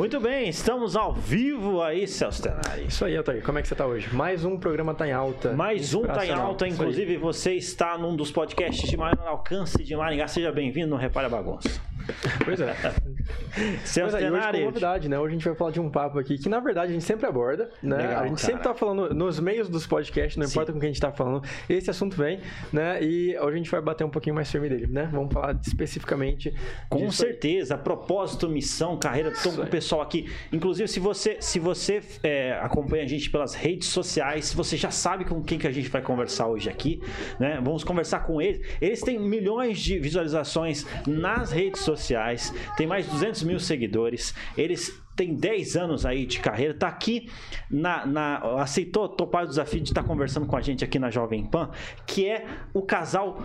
Muito bem, estamos ao vivo aí, Celso Tenari. Isso aí, Altair. Como é que você tá hoje? Mais um programa tá em alta. Mais um tá em alta, inclusive você está num dos podcasts de maior alcance de Maringá. Seja bem-vindo no Repare a Bagunça. Pois é. Celso Pois é, hoje com novidade, né? Hoje a gente vai falar de um papo aqui que, na verdade, a gente sempre aborda, né? Legal, a gente cara. sempre tá falando nos meios dos podcasts, não Sim. importa com quem a gente tá falando, esse assunto vem, né? E hoje a gente vai bater um pouquinho mais firme dele, né? Vamos falar especificamente Com disso aí. certeza, propósito, missão, carreira, todo Isso o pessoal aqui. Inclusive, se você, se você é, acompanha a gente pelas redes sociais, você já sabe com quem que a gente vai conversar hoje aqui, né? Vamos conversar com eles. Eles têm milhões de visualizações nas redes sociais, tem mais de 200 mil seguidores. Eles têm 10 anos aí de carreira, tá aqui na, na aceitou topar o desafio de estar conversando com a gente aqui na Jovem Pan, que é o casal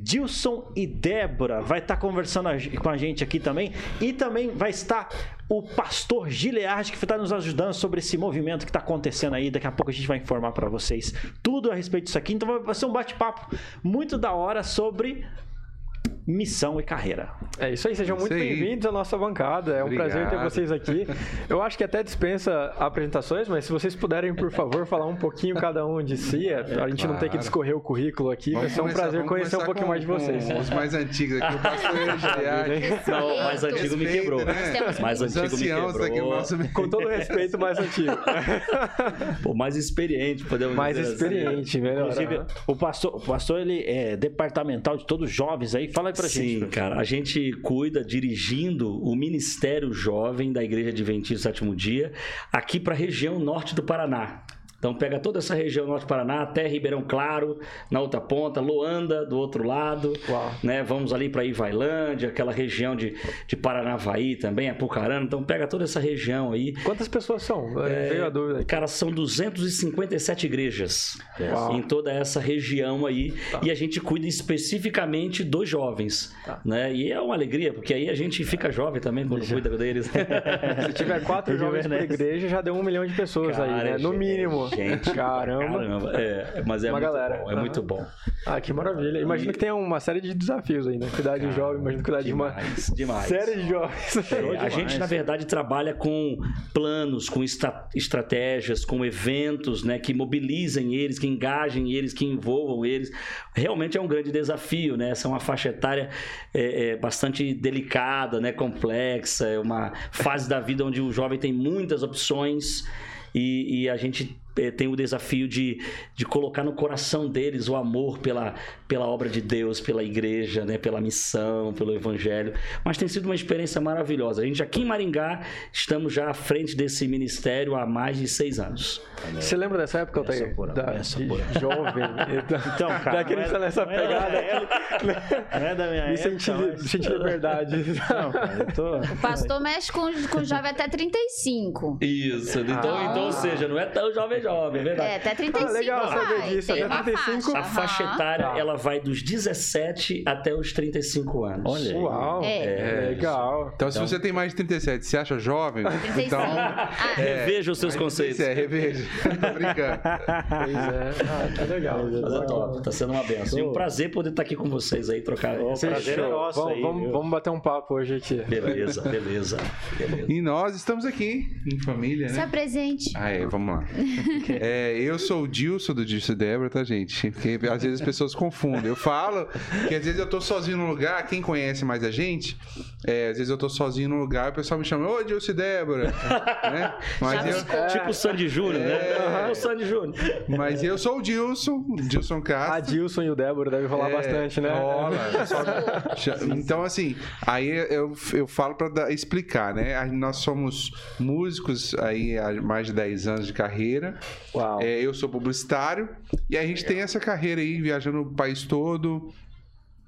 Dilson e Débora vai estar conversando a- com a gente aqui também. E também vai estar o pastor Gileard, que está nos ajudando sobre esse movimento que está acontecendo aí. Daqui a pouco a gente vai informar para vocês tudo a respeito disso aqui. Então vai ser um bate-papo muito da hora sobre missão e carreira. É isso aí, sejam Isso muito bem-vindos à nossa bancada. É um Obrigado. prazer ter vocês aqui. Eu acho que até dispensa apresentações, mas se vocês puderem, por favor, falar um pouquinho cada um de si, é, a gente não tem que claro. discorrer o currículo aqui, vai Vamos ser um começar- prazer conhecer um pouquinho com- mais de vocês. com Os mais antigos aqui, o pastor Eugiliade. Não, o mais antigo me quebrou. né? O mais Os antigo me quebrou. nosso Com todo respeito, mais antigo. Pô, mais experiente, podemos mais dizer assim. experiente, melhor. Inclusive, o pastor, o pastor ele é departamental de todos os jovens aí. Fala pra Sim, gente. cara. A gente cuida dirigindo o Ministério Jovem da Igreja Adventista do Sétimo Dia aqui para a região norte do Paraná. Então pega toda essa região norte do Paraná até Ribeirão Claro, na outra ponta, Loanda do outro lado, Uau. né? Vamos ali para Ivailândia, aquela região de, de Paranavaí também, Apucarana. Então pega toda essa região aí. Quantas pessoas são? É, Veio a dúvida. Cara, são 257 igrejas Uau. em toda essa região aí. E a gente cuida especificamente dos jovens. Tá. Né? E é uma alegria, porque aí a gente fica jovem também quando cuida deles. Se tiver quatro jovens Vanessa. igreja, já deu um milhão de pessoas aí, né? No mínimo. Gente, Caramba. caramba. É, mas é Uma muito galera. bom. É muito bom. Ah, que maravilha. Imagino que tem uma série de desafios aí, né? Cuidar de jovem, imagino cuidar de uma Demais, demais. série de jovens. É, a demais. gente, na verdade, trabalha com planos, com estra- estratégias, com eventos né, que mobilizem eles, que engajem eles, que envolvam eles. Realmente é um grande desafio, né? Essa é uma faixa etária é, é, bastante delicada, né, complexa, é uma fase da vida onde o jovem tem muitas opções e, e a gente é, tem o desafio de, de colocar no coração deles o amor pela, pela obra de Deus, pela igreja, né, pela missão, pelo evangelho. Mas tem sido uma experiência maravilhosa. A gente aqui em Maringá estamos já à frente desse ministério há mais de seis anos. Você lembra dessa época, Altair? pura, Da, benção de pura. jovem. Então, cara. Daquele não é- nessa não é da pegada. Não é da minha Me época, senti, mas- senti liberdade. Não, cara, eu tô... O pastor mexe com, com jovem até 35. Isso, então, Ah. então ou seja, não é tão jovem jovem, é verdade. É, até 35 Ah, legal saber vai. disso, Tem até uma 35. A faixa etária, Tá. ela vai dos 17 até os 35 anos. Olha aí. Uau. É. Legal. Então, se você tem mais de 37 se acha jovem, 35. então... Ah, Reveja os seus conceitos. É, reveja. Tô brincando. Pois é. Ah, que legal. Mas é top, tá sendo uma benção. E um prazer poder estar aqui com vocês aí, trocar. Essa- prazer é nosso vamos, aí, vamos, vamos bater um papo hoje aqui. Beleza, beleza. beleza. E nós estamos aqui, em família, se né? apresente. Ah, é, vamos lá. É, eu sou o Dilson do Dilson e Débora, tá, gente? Porque às vezes as pessoas confundem. Eu falo que às vezes eu tô sozinho num lugar, quem conhece mais a gente, é, às vezes eu tô sozinho num lugar e o pessoal me chama, ô Dilson Débora, né? Mas Já eu. Tipo o Sandy Júnior, né? O Sandy Júnior. mas eu sou o Dilson, Dilson A Castro. Dilson e o Débora deve rolar É, bastante, né? rola. Só- Então, assim, aí eu, eu falo para explicar, né? A- Nós somos músicos aí há mais de 10 anos de carreira. Uau. É, eu sou publicitário e a gente tem essa carreira aí viajando o país todo.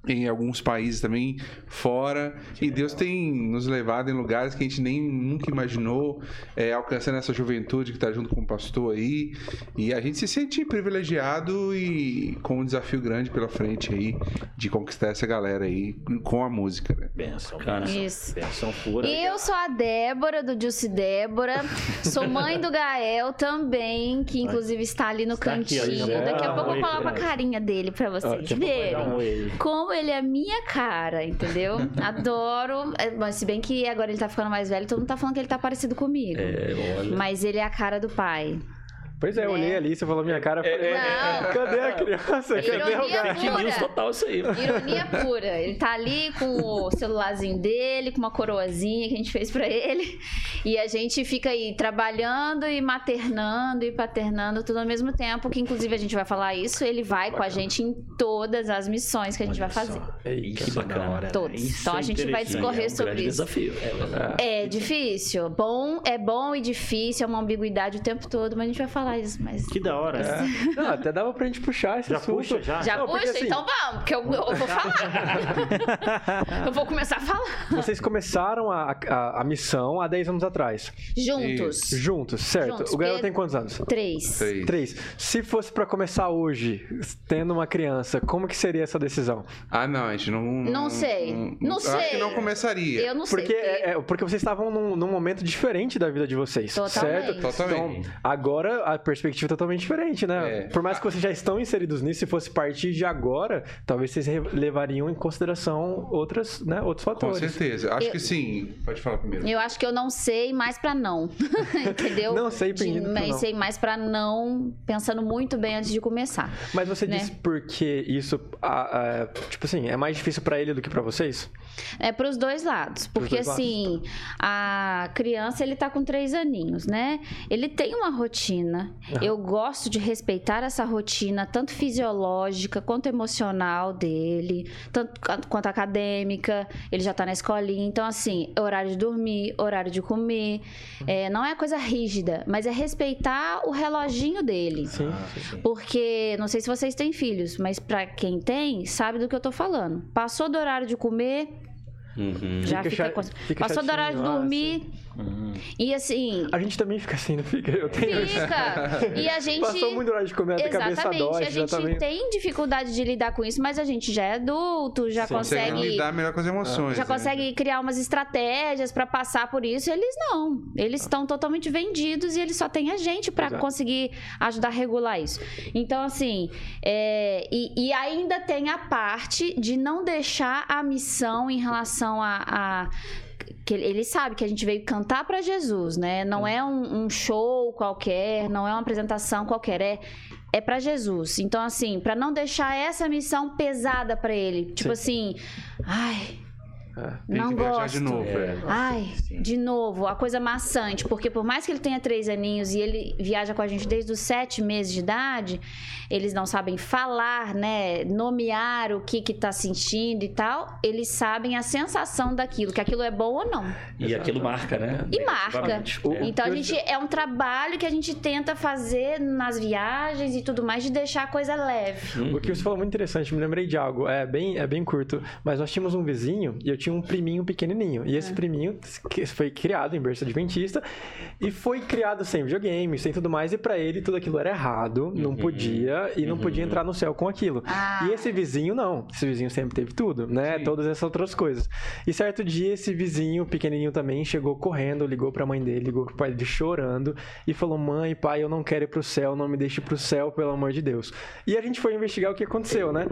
Em alguns países também fora. e Deus tem nos levado em lugares que a gente nem nunca imaginou, é, alcançando essa juventude que está junto com o pastor aí. E a gente se sente privilegiado e com um desafio grande pela frente aí de conquistar essa galera aí com a música, né? Benção, Cara. benção. Isso. Benção pura. Eu sou a Débora, do Dilce Débora. Sou mãe do Gael também, que inclusive está ali no Está aqui, cantinho. já vou Daqui a pouco eu oi coloco pra a carinha dele pra vocês um verem. aí. Como ele é a minha cara, entendeu? Adoro. É, Mas se bem que agora ele tá ficando mais velho, todo mundo tá falando que ele tá parecido comigo. É, olha. Mas ele é a cara do pai. Pois é, eu olhei É. ali, você falou minha cara, eu falei, Não. cadê a criança? Cadê o Ironia gato? Fake news pura. total isso aí. Ironia pura. Ele tá ali com o celularzinho dele, com uma coroazinha que a gente fez pra ele. E a gente fica aí trabalhando e maternando e paternando tudo ao mesmo tempo. Que inclusive a gente vai falar isso. Ele vai com a gente em todas as missões que a gente vai fazer. Eita, Que bacana. Todos. Isso Então é a gente vai discorrer É um sobre isso. desafio. É. É difícil. Bom, é bom e difícil, é uma ambiguidade o tempo todo, mas a gente vai falar isso. Mas Que da hora. É. Não, até dava pra gente puxar esse Já assunto. puxa, já. já Não, porque puxa? assim- Então vamos, porque eu, eu vou falar. eu vou começar a falar. Vocês começaram a, a, a missão há 10 anos atrás. Juntos. Juntos, certo? Juntos, o Gael porque- tem quantos anos? Três. Três. Três. Se fosse pra começar hoje, tendo uma criança, como que seria essa decisão? Ah, não, a gente não. Não sei. Não eu Acho que sei. não começaria. Eu não sei. Porque, é, é, porque vocês estavam num, num momento diferente da vida de vocês, Totalmente. certo? Totalmente. Então, agora a perspectiva totalmente diferente, né? É. Por mais que vocês já estão inseridos nisso, se fosse partir de agora, talvez vocês levariam em consideração outras, né, outros Com fatores. certeza. Acho Eu- que sim. Pode falar primeiro. Eu acho que eu não sei mais pra não. Entendeu? Não sei, De- pedindo Mas não. sei mais pra não, pensando muito bem antes de começar. Mas você né? disse porque isso, ah, ah, tipo assim, é mais difícil pra ele do que pra vocês? É pros dois lados. Porque dois lados. assim, a criança, ele tá com três aninhos, né? Ele tem uma rotina. Eu gosto de respeitar essa rotina, tanto fisiológica quanto emocional dele, tanto quanto acadêmica. Ele já tá na escolinha. Então, assim, é horário de dormir, horário de comer. É, não é coisa rígida, mas é respeitar o reloginho dele. Sim. Porque, não sei se vocês têm filhos, mas pra quem tem, sabe do que eu tô falando. Passou do horário de comer, Uhum. já Fica fica. fica Passou do horário de ah, dormir. E assim. A gente também fica assim, não fica? Eu tenho Fica! E a gente. Passou muito horário de comer, a cabeça Exatamente, dói, a gente tem dificuldade de lidar com isso, mas a gente já é adulto, já Sim. Consegue consegue. lidar melhor com as emoções. Já né? consegue criar umas estratégias pra passar por isso. Eles não. Eles estão totalmente vendidos e eles só têm a gente pra Exato. conseguir ajudar a regular isso. Então, assim, é, e, e ainda tem a parte de não deixar a missão em relação a. a- que ele- sabe que a gente veio cantar pra Jesus, né? Não é um, um show qualquer, não é uma apresentação qualquer, é é para Jesus. Então assim, pra não deixar essa missão pesada pra ele, tipo assim, ai, Tem não que viajar gosto. de novo. é. Ai, de novo, a coisa maçante, porque por mais que ele tenha três aninhos e ele viaja com a gente desde os sete meses de idade, eles não sabem falar, né? Nomear o que que tá sentindo e tal, eles sabem a sensação daquilo, que aquilo é bom ou não. E aquilo marca, né? E marca. É. Então a gente é um trabalho que a gente tenta fazer nas viagens e tudo mais de deixar a coisa leve. O que você falou é muito interessante, me lembrei de algo. É bem, é bem curto. Mas nós tínhamos um vizinho e eu tinha um priminho pequenininho. E É. esse priminho que foi criado em berço adventista e foi criado sem videogame, sem tudo mais. E pra ele tudo aquilo era errado, não podia e não podia entrar no céu com aquilo. Ah. E esse vizinho não. Esse vizinho sempre teve tudo, né? Todas essas outras coisas. E certo dia esse vizinho pequenininho também chegou correndo, ligou pra mãe dele, ligou pro pai dele chorando e falou: "Mãe, pai, eu não quero ir pro céu, não me deixe pro céu, pelo amor de Deus". E a gente foi investigar o que aconteceu, né?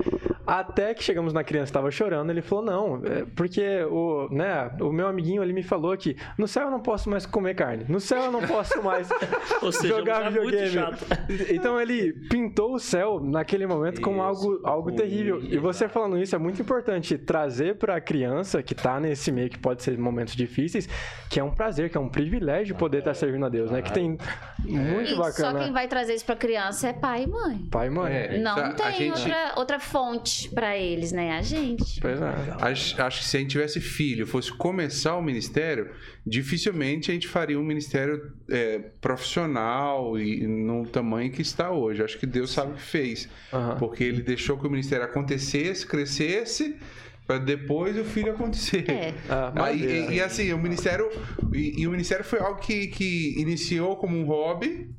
Até que chegamos na criança estava chorando, ele falou: "Não, é porque o, né, o meu amiguinho ele me falou que no céu eu não posso mais comer carne. No céu eu não posso mais Ou seja, jogar muito videogame". chato. Então ele pintou o céu naquele momento como algo, algo terrível. E você falando isso é muito importante trazer para a criança que tá nesse meio que pode ser momentos difíceis, que é um prazer, que é um privilégio poder estar servindo a Deus, né? Que tem muito E só bacana. quem vai trazer isso pra criança é pai e mãe. Pai e mãe. É. Não a- a tem gente- outra, outra fonte pra eles, né? A gente. Pois é. Acho, acho que se a gente tivesse filho, fosse começar o ministério, dificilmente a gente faria um ministério é, profissional e no tamanho que está hoje. Acho que Deus sabe o que fez. Aham. Porque ele deixou que o ministério acontecesse, crescesse, para depois o filho acontecer. É. Ah, Aí, e, e assim, o ministério. E, e o ministério foi algo que, que iniciou como um hobby.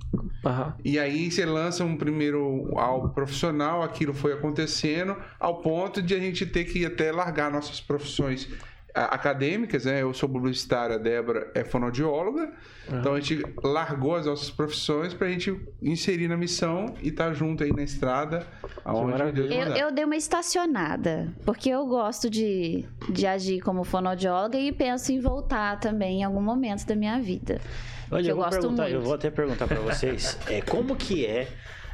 Aham. E aí você lança um primeiro algo profissional, aquilo foi acontecendo, ao ponto de a gente ter que até largar nossas profissões a- acadêmicas, né? Eu sou publicitário, a Débora é fonoaudióloga. Então a gente largou as nossas profissões pra gente inserir na missão e estar junto aí na estrada aonde. Deus Eu, eu dei uma estacionada, porque eu gosto de, de agir como fonoaudióloga e penso em voltar também em algum momento da minha vida. Olha, que eu gosto perguntar, eu muito. vou até perguntar pra vocês, é como que é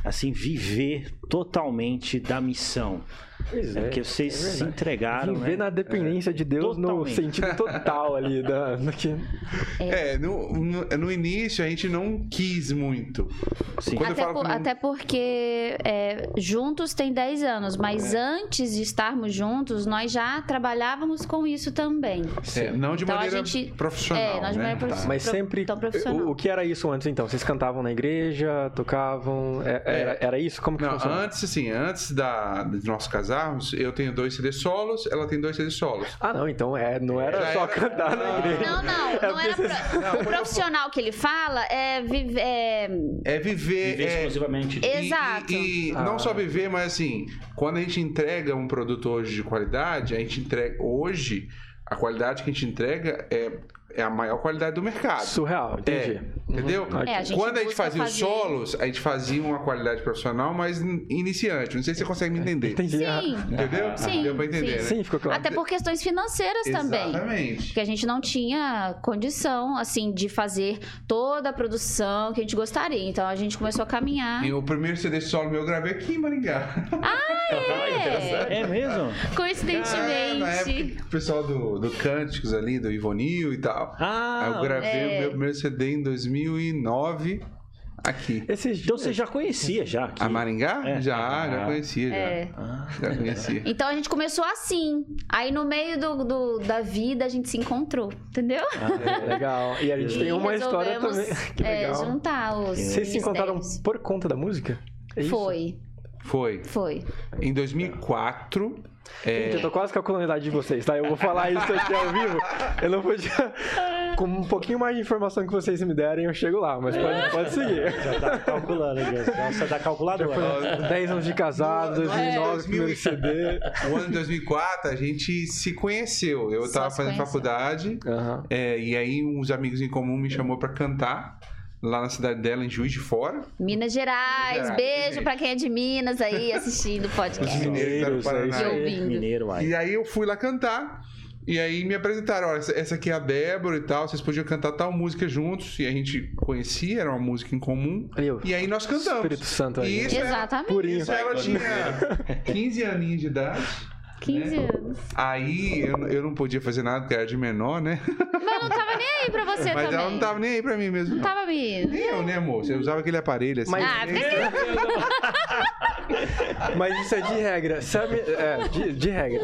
assim viver totalmente da missão? Pois É é. porque vocês é se entregaram, Viver né? na dependência de Deus no Totalmente. sentido total ali da, do que... É, no, no, no início a gente não quis muito. Sim. Até, por- não- até porque é, juntos tem 10 anos, mas É. antes de estarmos juntos, nós já trabalhávamos com isso também. É, não de Então, a maneira gente- profissional, é, nós de né? maneira Tá. profissional. Mas sempre... tão profissional. O, o que era isso antes, então? Vocês cantavam na igreja, tocavam... é- Era, era isso? Como que Não, funcionava? antes, assim, antes da, de nós casarmos, eu tenho dois CDs solos, ela tem dois CDs solos. Ah, não, então é, não era Já só era- cantar na Não. igreja. Não, não, É não era pro- o profissional que ele fala é, vive- é É viver. Viver é, exclusivamente. e- Exato. E, e Ah. não só viver, mas assim, quando a gente entrega um produto hoje de qualidade, a gente entrega. Hoje, a qualidade que a gente entrega é, é a maior qualidade do mercado. Surreal, entendi. É, entendeu? Uhum. É, a gente Quando a gente fazia os fazer- solos, a gente fazia uma qualidade profissional, mas in- iniciante. Não sei se você consegue me entender. Entendi. Ah, Sim. Entendeu? Sim, Deu pra entender, sim. né? Sim, ficou claro. Até por questões financeiras também. Exatamente. Porque a gente não tinha condição, assim, de fazer toda a produção que a gente gostaria. Então a gente começou a caminhar. E o primeiro CD solo meu eu gravei aqui em Maringá. É, É mesmo? É, na época coincidentemente. o pessoal do, do Cânticos ali, do Ivonil e tal. Ah, Aí eu gravei É. o meu primeiro CD em 2009 aqui. Então você já conhecia já aqui. A Maringá? É. Já, Ah. já conhecia, já. É. Ah, Já conhecia. Então a gente começou assim. Aí no meio do, do- da vida a gente se encontrou, entendeu? É, legal. E a gente tem E uma história também. Que é, legal. juntar os. Vocês se encontraram por conta da música? É? Foi, Foi. foi. Em 2004. É, Gente, eu tô quase calculando a idade de vocês, tá? Eu vou falar isso aqui ao vivo. Eu não podia. Com um pouquinho mais de informação que vocês me derem, eu chego lá, mas pode, pode seguir. já tá calculando aqui. Nossa, da calculadora. 10 anos de casado, Não, é, 2009, primeiro CD. o ano de 2004, a gente se conheceu. Eu Só tava fazendo conheceu. faculdade. Aham. é, e aí, uns amigos em comum me chamou pra cantar. Lá na cidade dela, em Juiz de Fora. Minas Gerais, Gerais, beijo pra quem é de Minas aí assistindo o Os podcast. mineiros, Paraná. é E. Mineiro, aí. E aí eu fui lá cantar. E aí me apresentaram, olha, essa- aqui é a Débora e tal, vocês podiam cantar tal música juntos. E a gente conhecia, era uma música em comum. O E aí nós cantamos. Espírito Santo aí. E isso era- Exatamente. Purinho. Isso ela tinha 15 aninhos de idade. 15 anos. Aí eu, eu não podia fazer nada, porque era de menor, né? Mas não tava nem aí pra você Mas também. ela não tava nem aí pra mim mesmo. Não Não. tava me. Nem eu, né, amor? Você usava aquele aparelho assim. Mas- Ah, Mas isso é de regra. Sabe? É, de, de regra.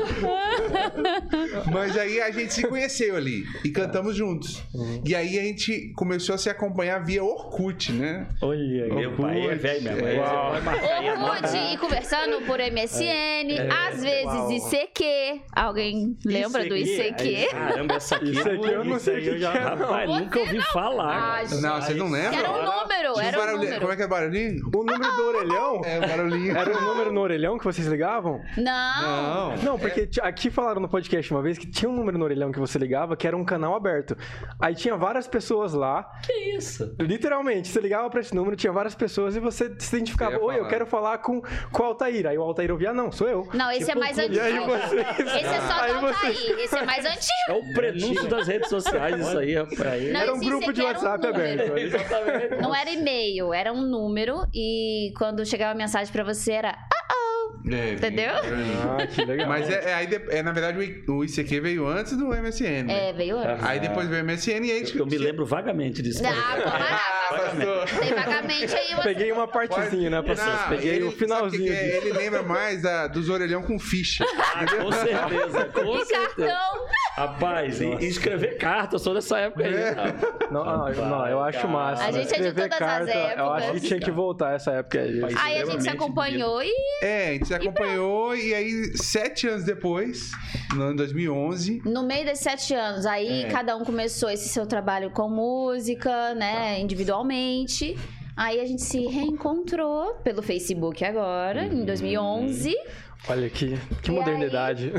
Mas aí a gente se conheceu ali e cantamos juntos. E aí a gente começou a se acompanhar via Orkut, né? Olha aí. Meu pai é velho mesmo. Aí você Uau. pode marcar aí a nota. Orkut e conversando por MSN, às vezes uau. ICQ. Alguém lembra do ICQ? Caramba, essa aqui. Isso aqui eu não sei o que, eu já- que é. não. Rapaz, nunca ouvi falar. Ah. Não, vocês não lembram? Era um número, era um número. Como é que é barulhinho? O número do orelhão? É, o barulhinho. Era o número no orelhão que vocês ligavam? Não. Não. Não, porque ti- aqui falaram no podcast uma vez que tinha um número no orelhão que você ligava que era um canal aberto. Aí tinha várias pessoas lá, Que isso? literalmente, você ligava pra esse número, tinha várias pessoas e você se identificava. Você Oi, eu quero falar com, com o Altair. Aí o Altair ouvia, não, sou eu. Não, esse é mais E aí vocês... Esse é só aí do Altair. Esse é mais antigo. É o prenúncio das redes sociais, isso aí, rapaz. Não, Era um grupo de um WhatsApp número. aberto. aí. Exatamente. Não era e-mail, era um número. E quando chegava a mensagem pra você era. É, Entendeu? Ah, que legal. Mas é, é, aí de- é, na verdade, o ICQ veio antes do MSN. né? É, veio antes. Aí depois veio o MSN e aí... Eu me lembro vagamente disso. Ah, camarada. Tem vagamente aí você. Peguei uma partezinha, né, pastor? Não, Peguei ele- o finalzinho. que é? Ele lembra mais da- dos orelhão com ficha. Ah, com certeza, com E certeza. cartão. Rapaz, e, e escrever carta, eu sou dessa época aí. É. rapaz. Não, não, não, eu acho cara. massa. A gente é de Escrever todas as carta, Eu acho que épocas. tinha que voltar essa época aí. Aí a gente se acompanhou e É, a gente se acompanhou e aí, sete anos depois, no ano 2011, no meio desses sete anos, aí É. cada um começou esse seu trabalho com música, né, individualmente. Aí a gente se reencontrou pelo Facebook agora, em 2011. Olha que, que E modernidade.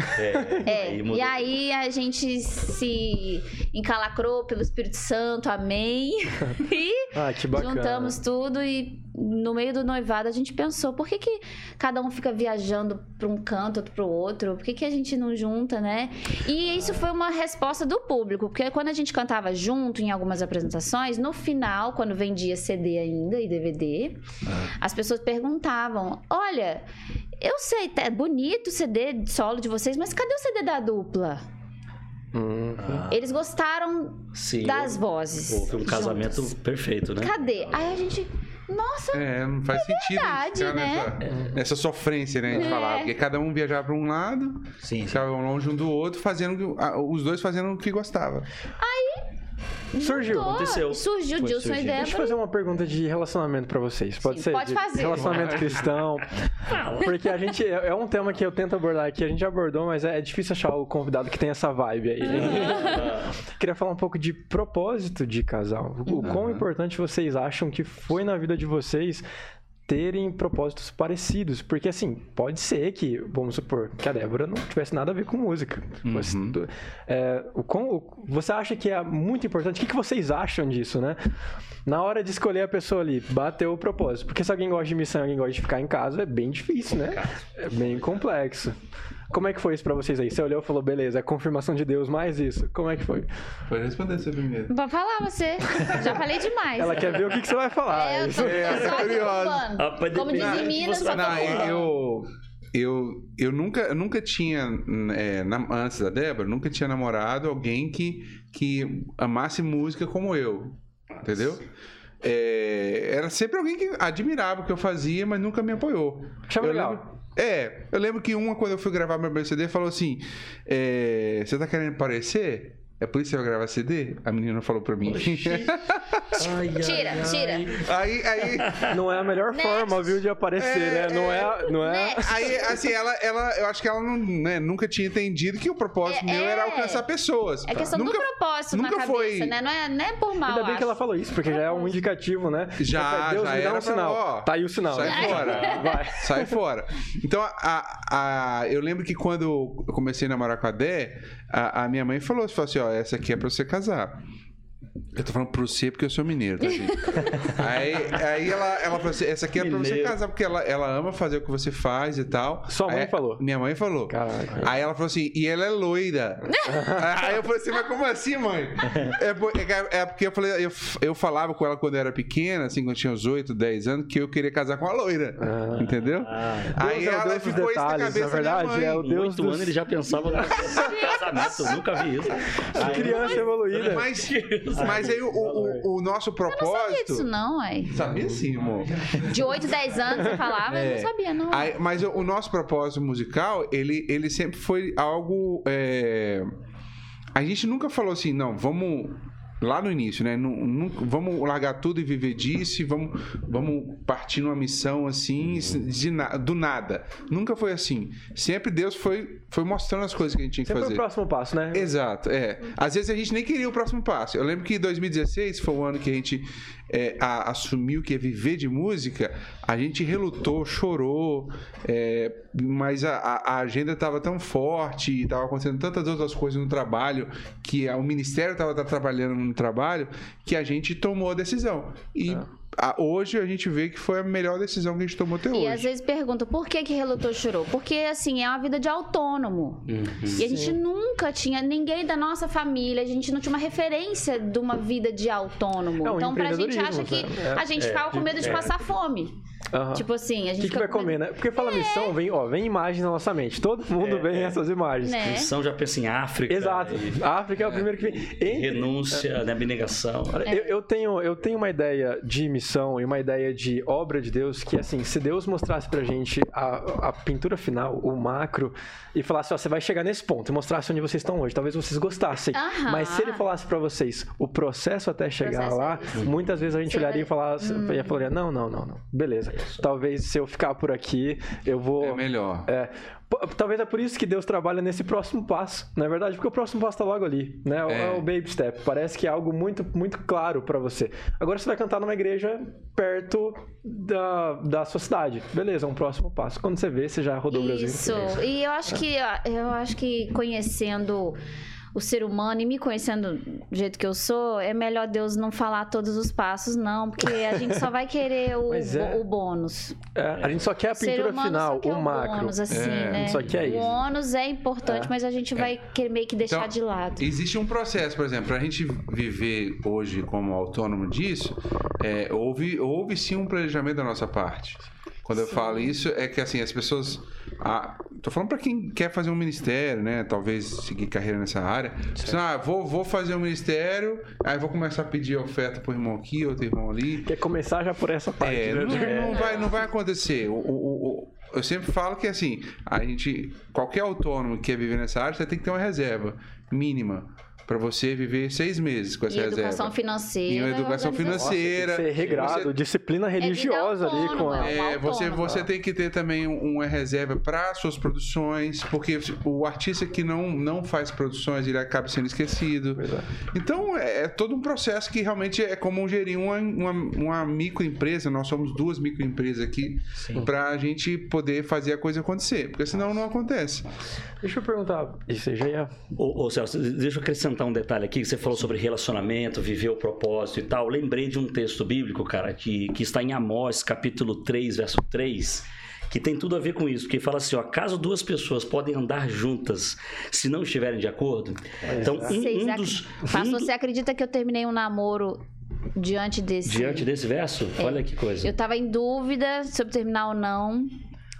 É, mudou. e aí a gente se encalacrou pelo Espírito Santo, amém. e Ah, que bacana. juntamos tudo e no meio do noivado a gente pensou, por que, que cada um fica viajando para um canto, outro para o outro? Por que, que a gente não junta, né? E isso foi uma resposta do público, porque quando a gente cantava junto em algumas apresentações, no final, quando vendia CD ainda e DVD, as pessoas perguntavam: "Olha, eu sei, é bonito o CD solo de vocês, mas cadê o CD da dupla?" Hum. Eles gostaram Sim, das vozes. o, o casamento juntas. perfeito, né? Cadê? Aí a gente, nossa, É, não faz sentido a gente verdade, né? nessa, nessa sofrência, né? De É. falar. Porque cada um viajava para um lado, Sim, sim. ficava longe um do outro, fazendo os dois fazendo o que gostava. Surgiu. Aconteceu. Surgiu Foi Dilson e surgindo. Deixa eu Débora. fazer uma pergunta de relacionamento pra vocês. Pode Sim, ser? pode De fazer. Relacionamento cristão. Porque a gente. É é um tema que eu tento abordar aqui. A gente já abordou, mas é difícil achar o convidado que tem essa vibe aí. Queria falar um pouco de propósito de casal. O quão importante vocês acham que foi na vida de vocês terem propósitos parecidos. Porque, assim, pode ser que, vamos supor, que a Débora não tivesse nada a ver com música. Você, é, o o- você acha que é muito importante? O que, que vocês acham disso, né? Na hora de escolher a pessoa ali, bateu o propósito. Porque se alguém gosta de missão e alguém gosta de ficar em casa, é bem difícil, né? É bem complexo. Como é que foi isso pra vocês aí? Você olhou e falou, beleza, é confirmação de Deus, mais isso. Como é que foi? Pode responder você primeiro. Pode falar você. Já falei demais. Ela quer ver o que, que você vai falar. É, eu Isso tô, é- eu só aqui curiosa. Ah, Como depende diz em Minas, você só vai tô Não, eu, eu, eu nunca, eu nunca tinha, é, na- antes da Débora, nunca tinha namorado alguém que, que amasse música como eu. Entendeu? É, era sempre alguém que admirava o que eu fazia, mas nunca me apoiou. Achava eu legal. lembro- é, eu lembro que uma, quando eu fui gravar meu CD, falou assim: é, Você tá querendo parecer? É por isso que vai gravar CD? A menina falou pra mim. Ai, ai, Tira, ai. tira. aí, aí, Não é a melhor Next. forma, viu, de aparecer, É, né? Não é. Não é... Next. Aí, assim, ela, ela, eu acho que ela não, né, nunca tinha entendido que o propósito É, meu era é. alcançar pessoas. É questão nunca, do propósito na nunca cabeça, foi- né? Não é, não é por mal, Ainda bem acho. que ela falou isso, porque já é um indicativo, né? Já, Deus já me dá era um pra- sinal. ó, tá aí o sinal. sai né? fora. Vai. Sai fora. Então, a, a- eu lembro que quando eu comecei a namorar com a Dé, a, a minha mãe falou, falou assim, ó, essa aqui é pra você casar. Eu tô falando pra você porque eu sou mineiro, tá, gente? aí, aí ela, ela falou assim, essa aqui é pra você casar, porque ela, ela ama fazer o que você faz e tal. Sua mãe Aí, falou? Minha mãe falou. Caraca. Aí ela falou assim, e ela é loira. Aí eu falei assim, mas como assim, mãe? É, é- é porque eu falei, eu, eu falava com ela quando eu era pequena, assim, quando eu tinha uns 8, 10 anos, que eu queria casar com a loira. Ah. Entendeu? Aí Deus é ela ficou isso na detalhes, cabeça na verdade, é o Deus Oito dos- anos ele já pensava no casamento. Eu nunca vi isso. Criança evoluída. Mas, mas aí o, o- o nosso Não sabia propósito... disso não, ué. Sabia sim, amor. De 8, 10 anos você falava, eu É. não sabia não. Aí- mas o, o nosso propósito musical, ele, ele sempre foi algo. é, A gente nunca falou assim, não, vamos. Lá no início, né? nu- nu- vamos largar tudo e viver disso, e vamos, vamos partir numa missão assim, de do nada. Nunca foi assim. Sempre Deus foi, foi mostrando as coisas que a gente tinha que Sempre foi fazer. o próximo passo, né? Exato, é. Às vezes a gente nem queria o próximo passo. Eu lembro que 2016 foi o ano que a gente é, a- assumiu que ia viver de música. A gente relutou, chorou, é, mas a, a- agenda estava tão forte, estava acontecendo tantas outras coisas no trabalho, que a- o ministério estava trabalhando no trabalho, que a gente tomou a decisão. E a- hoje a gente vê que foi a melhor decisão que a gente tomou até E hoje. às vezes perguntam por que que relutou e chorou? Porque, assim, é uma vida de autônomo. E a gente nunca tinha, ninguém da nossa família, a gente não tinha uma referência de uma vida de autônomo. É um então, pra gente acha que né? a gente ficava com medo de passar fome. Aham. Tipo assim, a O gente que, que fica vai com comer, né? Porque fala missão, vem, ó, vem imagens na nossa mente. Todo mundo vem essas imagens. Né? Missão já pensa em África. Exato. e África é o primeiro que vem. Entre- Renúncia, né, abnegação. É. eu, eu tenho, eu tenho uma ideia de missão e uma ideia de obra de Deus que, assim, se Deus mostrasse pra gente a, a pintura final, o macro, e falasse, ó, você vai chegar nesse ponto, e mostrasse onde vocês estão hoje, talvez vocês gostassem. Aham. Mas se ele falasse pra vocês o processo até chegar Processo é lá, muitas vezes a gente Você olharia e vai- falasse, e falaria, não, não, não, não, beleza. Talvez se eu ficar por aqui, eu vou. É melhor. É, talvez é por isso que Deus trabalha nesse próximo passo, não é verdade? Porque o próximo passo tá logo ali, né? É, É. o baby step. Parece que é algo muito, muito claro pra você. Agora você vai cantar numa igreja perto da, da sua cidade. Beleza, é um próximo passo. Quando você vê, você já rodou o Brasil. Isso. E eu acho que eu acho que conhecendo o ser humano e me conhecendo do jeito que eu sou, é melhor Deus não falar todos os passos, não, porque a gente só vai querer o, é. o bônus. É, a gente só quer a O pintura final, quer o macro. bônus, assim, É, né? só quer o isso. ônus é importante, É. mas a gente vai querer meio que deixar Então, de lado. Existe um processo, por exemplo, para a gente viver hoje como autônomo disso, é, houve, houve sim um planejamento da nossa parte. Quando eu falo isso, é que assim, as pessoas. Ah, tô falando para quem quer fazer um ministério, né? Talvez seguir carreira nessa área. Assim, ah, vou, vou fazer um ministério, aí vou começar a pedir oferta pro irmão aqui, outro irmão ali. Quer começar já por essa parte. É, né? não, não vai, não vai acontecer. O- o- o- eu sempre falo que assim, a gente, qualquer autônomo que quer viver nessa área, você tem que ter uma reserva mínima para você viver seis meses com essa E reserva. educação financeira. E uma educação financeira. Ser regrado, Você- disciplina religiosa ali com a. autônomo, É, você, você tem que ter também um- uma reserva para suas produções, porque o artista que não, não faz produções, ele acaba sendo esquecido. É. Então, é, é todo um processo que realmente é como gerir uma, uma, uma microempresa. Nós somos duas microempresas aqui para a gente poder fazer a coisa acontecer, porque senão não acontece. Deixa eu perguntar. Isso já ia. Ô, ô, Celso, deixa eu acrescentar um detalhe aqui, que você falou sobre relacionamento, viver o propósito e tal. Lembrei de um texto bíblico, cara, que, que está em Amós, capítulo 3, verso 3, que tem tudo a ver com isso, porque fala assim, ó, caso duas pessoas podem andar juntas se não estiverem de acordo, então um, Vocês um dos... Pastor, um você acredita que eu terminei um namoro diante desse? Diante desse verso, olha que coisa. Eu tava em dúvida sobre terminar ou não.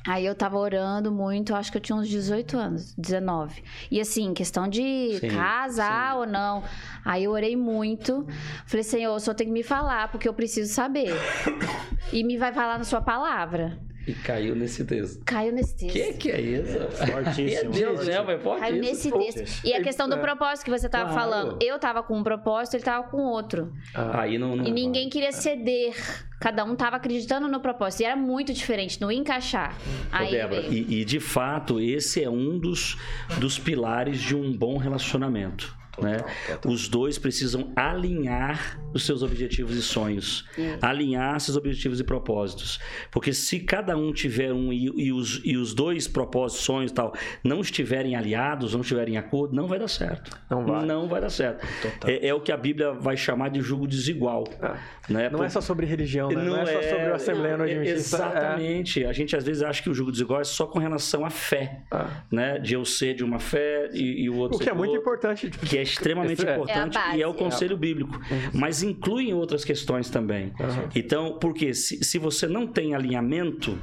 Aí eu tava orando muito, acho que eu tinha uns 18 anos, 19. E assim, questão de Sim, casar ou não. Aí eu orei muito. Falei, Senhor, só tem que me falar, porque eu preciso saber. E me vai falar na sua palavra. E caiu nesse texto. Caiu nesse texto. Que que é isso? Fortíssimo. Meu Deus do céu, é forte Caiu nesse texto. E a questão do É. propósito que você tava Claro. falando. Eu tava com um propósito, ele tava com outro. Aí não, não E ninguém queria ceder. Cada um tava acreditando no propósito. E era muito diferente, não ia encaixar. Ô, Aí Débora, e, e, de fato, esse é um dos, dos pilares de um bom relacionamento. Né? Os dois precisam alinhar os seus objetivos e sonhos, alinhar seus objetivos e propósitos. Porque se cada um tiver um e, e os, e os dois propósitos, sonhos e tal, não estiverem aliados, não estiverem em acordo, não vai dar certo. Não vai. Não vai dar certo. É, é o que a Bíblia vai chamar de julgo desigual. Ah, Né? Não é só sobre religião, né? Não, é só sobre a Assembleia no é- Adventista. Exatamente. A gente às vezes acha que o jogo desigual é só com relação à fé, Ah. né? De eu ser de uma fé e, e o outro O que é muito outro, importante. Que é extremamente É. importante É e é o conselho bíblico. Mas inclui em outras questões também. Então, porque se, se você não tem alinhamento,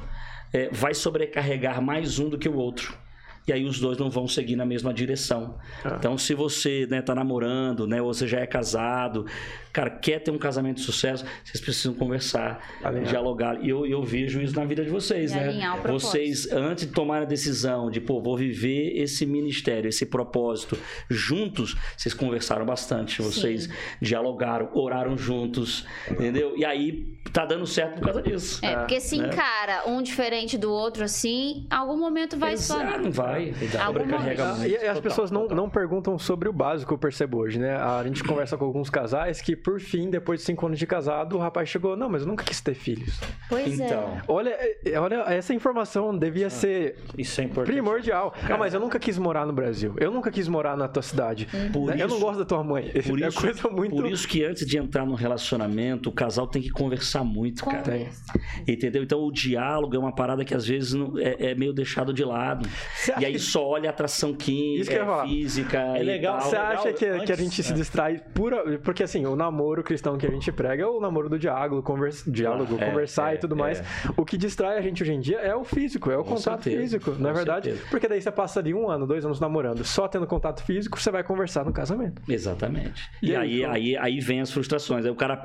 é, vai sobrecarregar mais um do que o outro. E aí os dois não vão seguir na mesma direção. Ah. Então, se você né, tá namorando, né, ou você já é casado, cara, quer ter um casamento de sucesso, vocês precisam conversar, Alinhar. dialogar. E eu, eu vejo isso na vida de vocês, E né? Vocês, antes de tomar a decisão de, pô, vou viver esse ministério, esse propósito, juntos, vocês conversaram bastante, vocês dialogaram, oraram juntos, entendeu? E aí tá dando certo por causa disso. É, porque se né? encara um diferente do outro assim, algum momento vai Exa- só. não vai. Sobrecarrega muito. E, e as Total, pessoas não, não perguntam sobre o básico, eu percebo hoje, né? A gente conversa com alguns casais que, por fim, depois de cinco anos de casado, o rapaz chegou, não, mas eu nunca quis ter filhos. Pois é. Então, Olha, é- olha essa informação devia ser Isso é importante. primordial. Ah, mas eu nunca quis morar no Brasil. Eu nunca quis morar na tua cidade. Por Né? eu não isso- gosto da tua mãe. por é isso, coisa muito. por isso que antes de entrar no relacionamento, o casal tem que conversar muito, cara. Conversa. Entendeu? Então o diálogo é uma parada que às vezes não- é, é meio deixado de lado. E aí que- só olha a atração química, falar. física. É e legal, tal. Você legal, acha que, que a antes- gente se é. distrai pura. Porque assim, o namoro cristão que a gente prega é o namoro do diálogo, convers... diálogo Ah, é, conversar é, e tudo mais. é. O que distrai a gente hoje em dia é o físico, é o Com contato certeza, físico, não é verdade? certeza. Porque daí você passa de um ano, dois anos namorando, só tendo contato físico, você vai conversar no casamento. Exatamente. E E, aí, aí, como- aí, aí vem as frustrações. Aí o cara,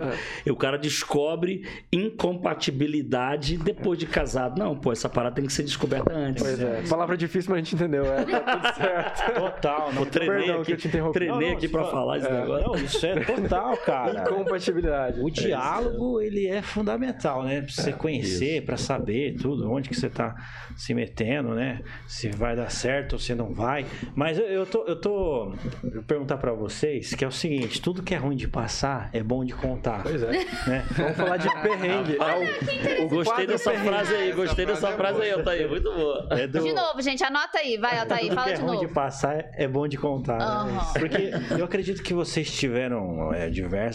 o cara descobre incompatibilidade depois de casado. Não, pô, essa parada tem que ser descoberta antes. Pois é. Palavra difícil, mas a gente entendeu. É, tá tudo certo. Total, não Eu treinei Perdão aqui, que eu te interrompi. treinei Não, não, aqui pra isso- falar esse é, negócio. Não, isso é total, cara. Cara. Incompatibilidade. O diálogo, ele é fundamental, né? Pra você conhecer, pra saber tudo, onde que você tá se metendo, né? Se vai dar certo ou se não vai. Mas eu, eu tô, eu tô eu vou perguntar pra vocês que é o seguinte, tudo que é ruim de passar é bom de contar, Pois é. né? Vamos falar de perrengue. É o- o Gostei dessa perrengue. frase aí, gostei Essa dessa frase é aí. Altair, muito boa. É do- De novo, gente, anota aí. Vai, Altair, tudo fala que é de ruim novo. de passar é bom de contar. né? Aham. Porque eu acredito que vocês tiveram é, diversos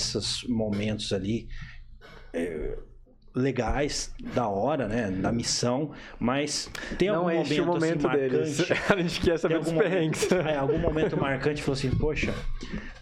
momentos ali é, legais, da hora, né? Da missão, mas tem algum Não é momento, momento assim, deles. marcante? A gente quer saber dos algum perrengues. momento, é, algum momento marcante falou assim, poxa,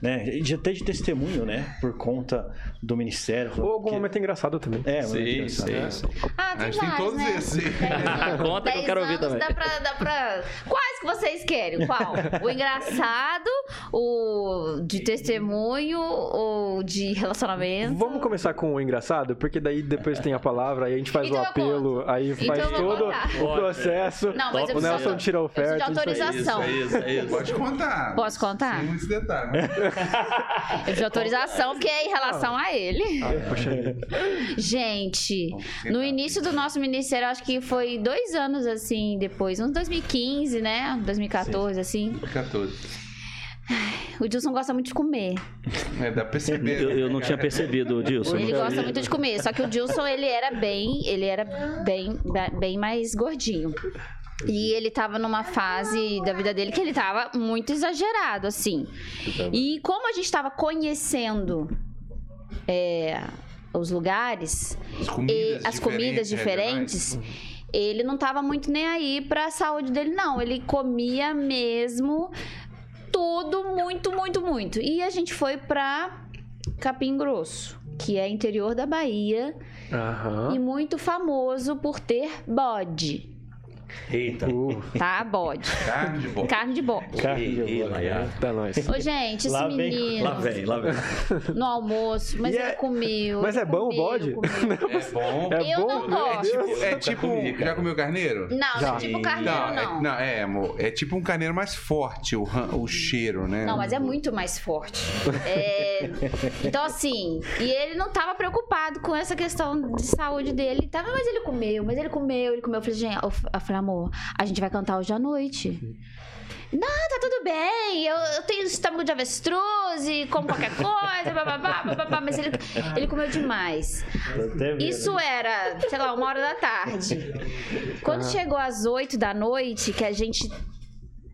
né? De até de testemunho, né? Por conta do ministério. Ou algum que- momento engraçado também. É, Sim, sim, engraçado. sim. Ah, tem gente tem todos né? esses. Conta que eu quero ouvir também. Dá pra, dá pra... Quais que vocês querem? Qual? O engraçado, o de testemunho, ou de relacionamento? Vamos começar com o engraçado, porque daí depois tem a palavra, aí a gente faz Então o apelo, aí Então faz todo contar. o processo. Não, mas eu o Nelson tira a oferta. de isso aí. autorização. É isso, é isso. Pode contar. Posso contar? Sem muitos detalhes. Eu preciso de autorização, porque é em relação a ele. Ah, poxa. Gente, no início do nosso ministério, acho que foi dois anos assim depois, uns 2015, né? 2014, assim. 14. O Dilson gosta muito de comer. É, dá pra perceber. Eu, né? eu não tinha percebido, Dilson. Ele gosta tinha- muito de comer. Só que o Dilson, ele era bem, ele era bem, bem mais gordinho. E ele tava numa fase da vida dele que ele tava muito exagerado, assim. E como a gente tava conhecendo é, os lugares, As e comidas, as comidas diferentes, ele não tava muito nem aí pra saúde dele, não. Ele comia mesmo tudo, muito, muito, muito. E a gente foi pra Capim Grosso, que é interior da Bahia Aham. e muito famoso por ter bode, Eita. Uh, tá? Bode. Carne de bode. Carne de bode. Ih, lá, lá. tá nós. Ô, gente, esse Lá vem- menino Lá vem, lá vem. no almoço, mas E ele é- comeu. mas ele é bom o bode? É bom. É Eu bom? não gosto. É tipo. comi, cara. Já comeu carneiro? Não, não Já. é tipo carneiro, Não, não. é, não, é, amor. É tipo um carneiro mais forte, o, o cheiro, né? Não, mas é muito mais forte. É, Então, assim, e ele não tava preocupado com essa questão de saúde dele. Tava, mas ele comeu, mas ele comeu, ele comeu. Eu falei, gente, eu falei, amor, a gente vai cantar hoje à noite. Não, tá tudo bem. Eu, eu tenho estômago de avestruz e como qualquer coisa, bababá, bababá, mas ele, ele comeu demais. Isso era, sei lá, uma hora da tarde. Quando chegou às oito da noite, que a gente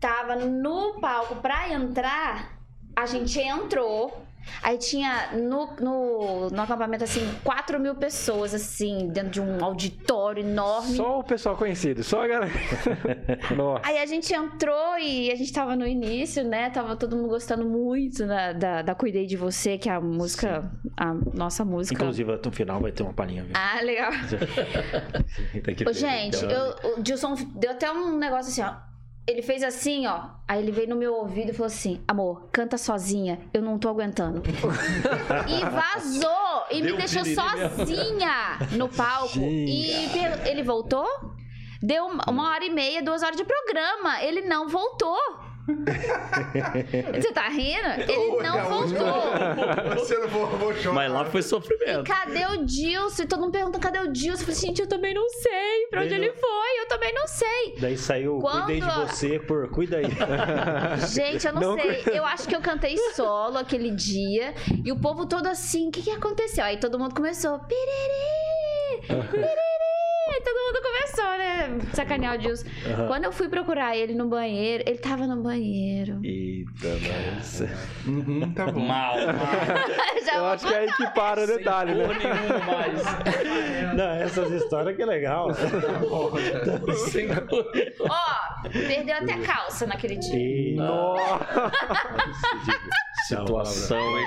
tava no palco pra entrar, a gente entrou. Aí tinha no, no, no acampamento, assim, 4 mil pessoas, assim, dentro de um auditório enorme. Só o pessoal conhecido, só a galera. Nossa. Aí a gente entrou e a gente tava no início, né? Tava todo mundo gostando muito da, da, da Cuidei de Você, que é a música, a nossa música. Inclusive, no final vai ter uma palhinha. Viu? Ah, legal. Ô, gente, eu- o Dilson deu até um negócio assim, ó. Ele fez assim, ó. Aí ele veio no meu ouvido e falou assim: Amor, canta sozinha, eu não tô aguentando. e vazou! E Deu me deixou sozinha no palco. E ele voltou? Deu uma hora e meia, duas horas de programa. Ele não voltou. Você tá rindo? Ele não voltou. Você não vou, chorar. Mas lá foi sofrimento. Cadê o Dilson? E todo mundo perguntando cadê o Dilson. Eu falei, gente, eu também não sei pra onde ele foi. Eu também não sei. Daí saiu Quando Cuidei de a- você por Cuida aí. Gente, eu não, Não sei. Eu acho que eu cantei solo aquele dia. E o povo todo assim, o que, que aconteceu? Aí todo mundo começou. Piriri! Piriri! Todo mundo começou, né? Sacanear o Dilson. Quando eu fui procurar ele no banheiro, ele tava no banheiro. Eita, nossa. Uhum, tá bom. Mal, mal. Eu acho que é aí que para o detalhe, né? nenhuma mais. Não, essas histórias que é legal. Sem cor. Ó, perdeu até calça naquele dia. E... Nossa. Situação, hein,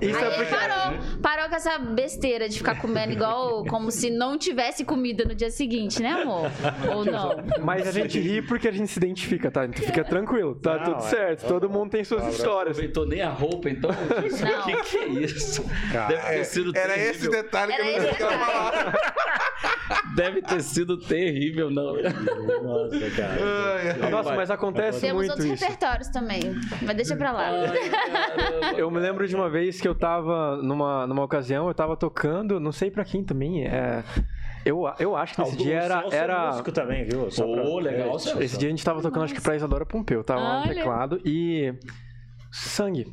Isso Aí é porque. parou, parou com essa besteira de ficar comendo igual como se não tivesse comida no dia seguinte, né, amor? Ou não? Mas a gente ri porque a gente se identifica, tá? Então fica tranquilo, tá Não, tudo é. certo. Todo mundo tem suas histórias. Aproveitou nem a roupa, então. Não. O que, que é isso? Cara, Deve ter sido Era terrível. esse detalhe que Era eu não detalhe. falar. Deve ter sido terrível, não. Nossa, cara. Nossa, mas acontece Temos muito isso. Repertórios também. Mas deixa pra lá. Eu me lembro de uma vez que eu tava numa, numa ocasião, eu tava tocando, não sei pra quem também, é... Eu, eu acho que nesse dia era... É era... músico também, viu? Só pra- legal, É. Esse dia a gente tava tocando, acho que pra Isadora Pompeu, tava lá no Olha. teclado e... Sangue.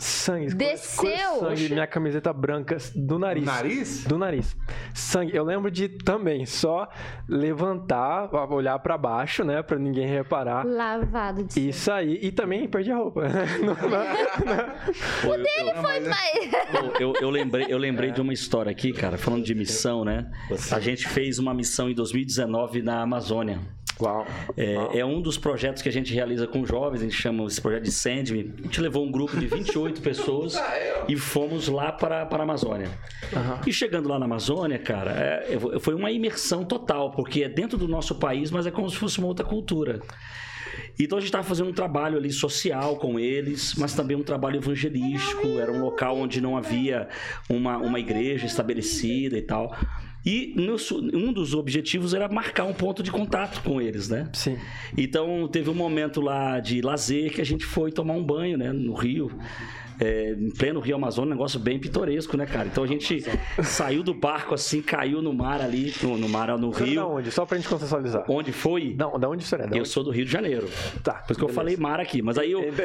Sangue. Desceu? Sangue, minha camiseta branca do nariz. Nariz? Do nariz. Sangue. Eu lembro de também só levantar, olhar pra baixo, né? Pra ninguém reparar. lavado de E sair. E também perdi a roupa. Não- não- O dele Foi, mas... Eu, eu lembrei, eu lembrei de uma história aqui, cara, falando de missão, né? A gente fez uma missão em 2019 na Amazônia. Uau. É, é um dos projetos que a gente realiza com jovens, a gente chama esse projeto de Send Me. A gente levou um grupo de 28 pessoas e fomos lá para, para a Amazônia. Aham. E chegando lá na Amazônia, cara, é- é- foi uma imersão total, porque é dentro do nosso país, mas é como se fosse uma outra cultura. Então a gente estava fazendo um trabalho ali social com eles, mas também um trabalho evangelístico. Era um local onde não havia uma, uma igreja estabelecida e tal. E nosso- um dos objetivos era marcar um ponto de contato com eles, né? Sim. Então teve um momento lá de lazer que a gente foi tomar um banho, né, no rio. É, em pleno Rio Amazonas, um negócio bem pitoresco, né, cara? Então a gente saiu do barco assim, caiu no mar ali, no, no mar, no Você é da rio. onde? Só pra gente contextualizar. Onde foi? Da, da onde isso é? Da Eu onde? sou do Rio de Janeiro. Tá. Por isso que eu falei mar aqui. Mas aí eu.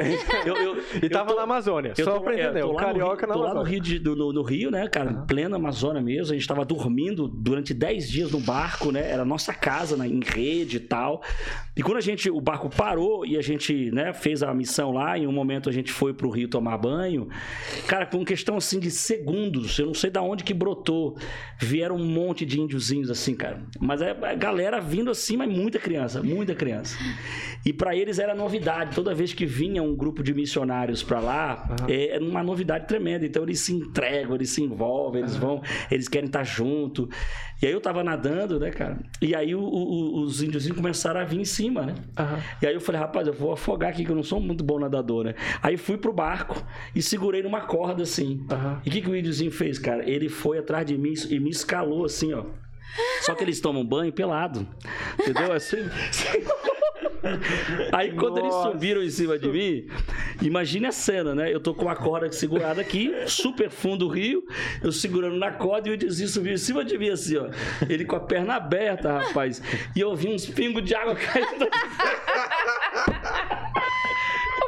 Eu, eu- E eu tava tô- na Amazônia. eu Só tô- pra é, entender. tô o lá no carioca Rio, na tô lá no. Rio, de- no, no Rio, né, cara? Em plena Amazônia mesmo. A gente tava dormindo durante 10 dias no barco, né? Era nossa casa, né, em rede e tal. E quando a gente, o barco parou e a gente, né, fez a missão lá, em um momento a gente foi pro Rio tomar banho. Cara, com questão assim de segundos, eu não sei da onde que brotou. Vieram um monte de índiozinhos assim, cara. Mas é a galera vindo assim, mas muita criança, muita criança. E para eles era novidade. Toda vez que vinha um grupo de missionários para lá, é, era uma novidade tremenda. Então eles se entregam, eles se envolvem, eles vão, eles querem estar junto. E aí eu tava nadando, né, cara? E aí o- o- os índiozinhos começaram a vir em cima, né? Aham. E aí eu falei, rapaz, eu vou afogar aqui, que eu não sou muito bom nadador, né? Aí fui pro barco e segurei numa corda assim. E o que, que o índiozinho fez, cara? Ele foi atrás de mim e me escalou assim, ó. Só que eles tomam banho pelado. Entendeu? Assim. Aí quando eles Nossa. subiram em cima de mim, imagine a cena, né? Eu tô com a corda segurada aqui, super fundo do rio, eu segurando na corda e o índiozinho subiu em cima de mim assim, ó. Ele com a perna aberta, rapaz. E eu vi uns pingos de água caindo.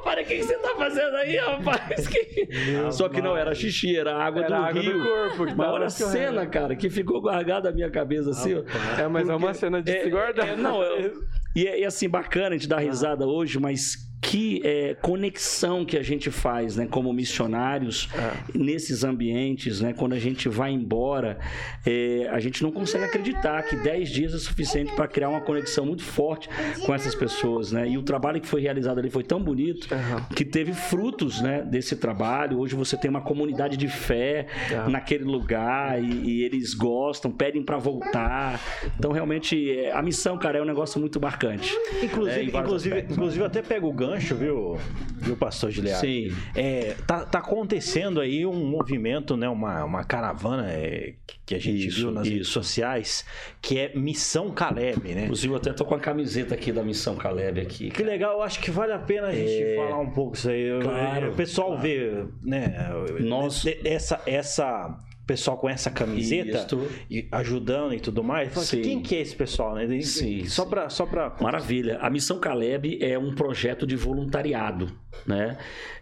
Falei, o que você tá fazendo aí, rapaz? Que- Só que não era xixi, era água Era do água do rio. corpo que Mas olha a cena, cara, que ficou guardada na minha cabeça assim, ó. É, mas é uma cena de É, se guardar. é, não, eu- e, é, e assim, bacana a gente dar risada hoje, mas que é, conexão que a gente faz, né, como missionários nesses ambientes, né, quando a gente vai embora, é, a gente não consegue acreditar que 10 dias é suficiente para criar uma conexão muito forte com essas pessoas, né? E o trabalho que foi realizado ali foi tão bonito Aham. que teve frutos, né, desse trabalho. Hoje você tem uma comunidade de fé Aham. naquele lugar e, e eles gostam, pedem para voltar. Então realmente é, a missão, cara, é um negócio muito marcante. É, Inclusive, vários inclusive, aspectos. inclusive até pega o gancho, viu, viu pastor Gilead? Sim. É, tá, tá acontecendo aí um movimento, né, uma, uma caravana é, que- a gente Isso, viu nas redes isso. sociais, que é Missão Caleb, né? Inclusive, eu até tô com a camiseta aqui da Missão Caleb aqui. Que legal, eu acho que vale a pena a gente falar um pouco isso aí. Claro, o pessoal vê, né, Nós- essa essa pessoal com essa camiseta Isto. e ajudando e tudo mais. Fala assim, Sim. quem que é esse pessoal, né? E- Sim, Só para só para Maravilha. A Missão Caleb é um projeto de voluntariado, né?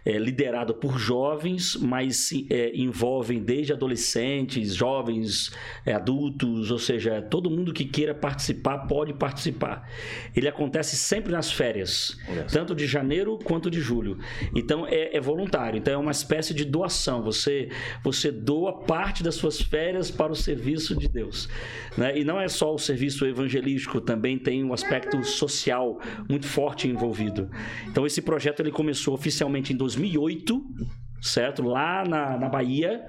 É liderado por jovens, mas se- é, envolvem desde adolescentes, jovens, é, adultos, ou seja, todo mundo que queira participar pode participar. Ele acontece sempre nas férias, tanto de janeiro quanto de julho. Então é, é voluntário. Então é uma espécie de doação. Você você doa parte das suas férias para o serviço de Deus, né? E não é só o serviço evangelístico, também tem um aspecto social muito forte envolvido. Então esse projeto ele começou oficialmente em 2008 certo? Lá na, na Bahia.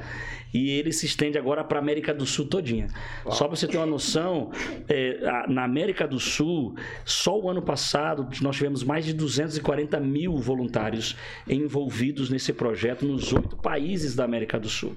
E ele se estende agora para a América do Sul todinha. Só para você ter uma noção, é, a- na América do Sul, só o ano passado nós tivemos mais de 240 mil voluntários envolvidos nesse projeto nos oito países da América do Sul.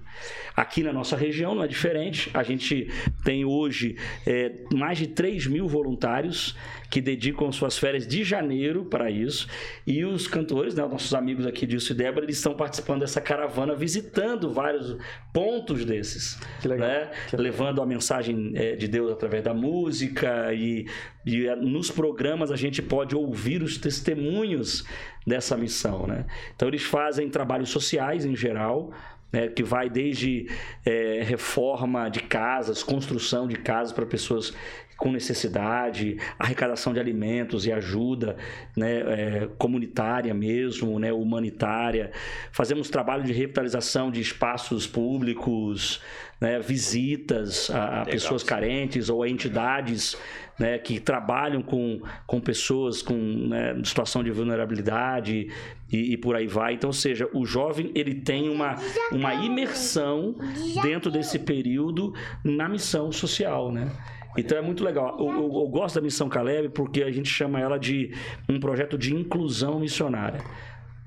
Aqui na nossa região não é diferente. A gente tem hoje é, mais de 3 mil voluntários que dedicam suas férias de janeiro para isso. E os cantores, né, nossos amigos aqui, Dilson e Débora, eles estão participando dessa caravana, visitando vários pontos desses. Que legal. né? Levando a mensagem é, de Deus através da música e, e, nos programas a gente pode ouvir os testemunhos dessa missão, né? Então eles fazem trabalhos sociais em geral, né, que vai desde é, reforma de casas, construção de casas para pessoas com necessidade, arrecadação de alimentos e ajuda né, é, comunitária mesmo, né, humanitária. Fazemos trabalho de revitalização de espaços públicos, né, visitas a, a pessoas carentes ou a entidades né, que trabalham com, com pessoas com né, situação de vulnerabilidade e, e por aí vai. Então, ou seja, o jovem ele tem uma, uma imersão dentro desse período na missão social, né? Então é muito legal. Eu, eu- eu gosto da Missão Caleb porque a gente chama ela de um projeto de inclusão missionária.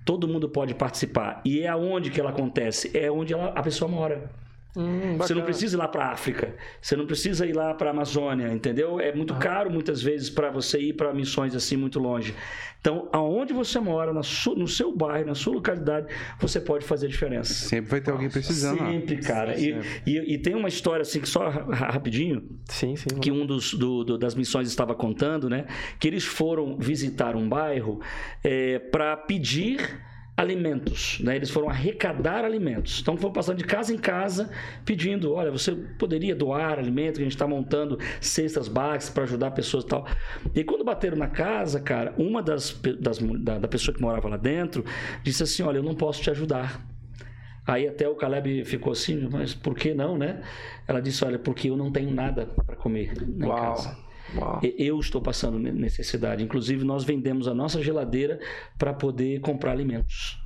Todo mundo pode participar. E é aonde que ela acontece? É onde ela- a pessoa mora. Hum, Você não precisa ir lá para a África, você não precisa ir lá para a Amazônia, entendeu? É muito caro muitas vezes para você ir para missões assim muito longe. Então, aonde você mora, no seu bairro, na sua localidade, você pode fazer a diferença. Sempre vai ter alguém precisando. lá. Sempre, cara. E, e- e tem uma história assim, que só ra- rapidinho, Sim, sim. que um dos do- do- das missões estava contando, né? Que eles foram visitar um bairro para pedir alimentos, né? Eles foram arrecadar alimentos. Então foram passando de casa em casa pedindo, olha, você poderia doar alimento, que a gente está montando cestas básicas para ajudar pessoas e tal. E quando bateram na casa, cara, uma das, das da, da pessoa que morava lá dentro disse assim, olha, eu não posso te ajudar. Aí até o Caleb ficou assim, mas por que não, né? Ela disse, olha, porque eu não tenho nada para comer na Uau. casa. Uau. Eu estou passando ne- necessidade. Inclusive, nós vendemos a nossa geladeira para poder comprar alimentos.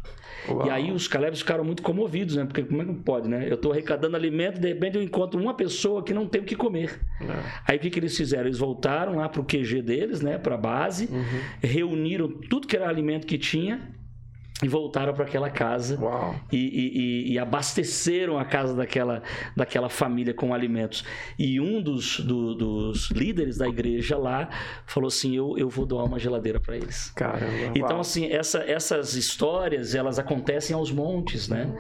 Uau. E aí os Calebs ficaram muito comovidos, né? Porque como é que pode, né? Eu estou arrecadando alimento, de repente eu encontro uma pessoa que não tem o que comer. É. Aí o que, que eles fizeram? Eles voltaram lá para o QG deles, né? Para a base, Uhum. reuniram tudo que era alimento que tinha e voltaram para aquela casa e, e- e- abasteceram a casa daquela, daquela família com alimentos. E um dos, do- dos líderes da igreja lá falou assim: Eu, eu vou doar uma geladeira para eles. Caramba. Então, uau. assim, essa- essas histórias, elas acontecem aos montes, né?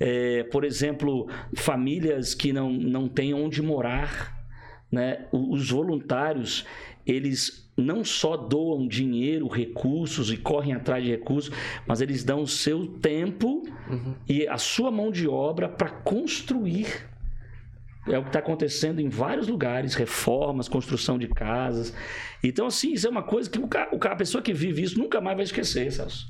É, por exemplo, famílias que não, não têm onde morar, né? Os voluntários, eles não só doam dinheiro, recursos e correm atrás de recursos, mas eles dão o seu tempo e a sua mão de obra para construir é o que está acontecendo em vários lugares, reformas, construção de casas. Então, assim, isso é uma coisa que o ca- o ca- a pessoa que vive isso nunca mais vai esquecer, Celso.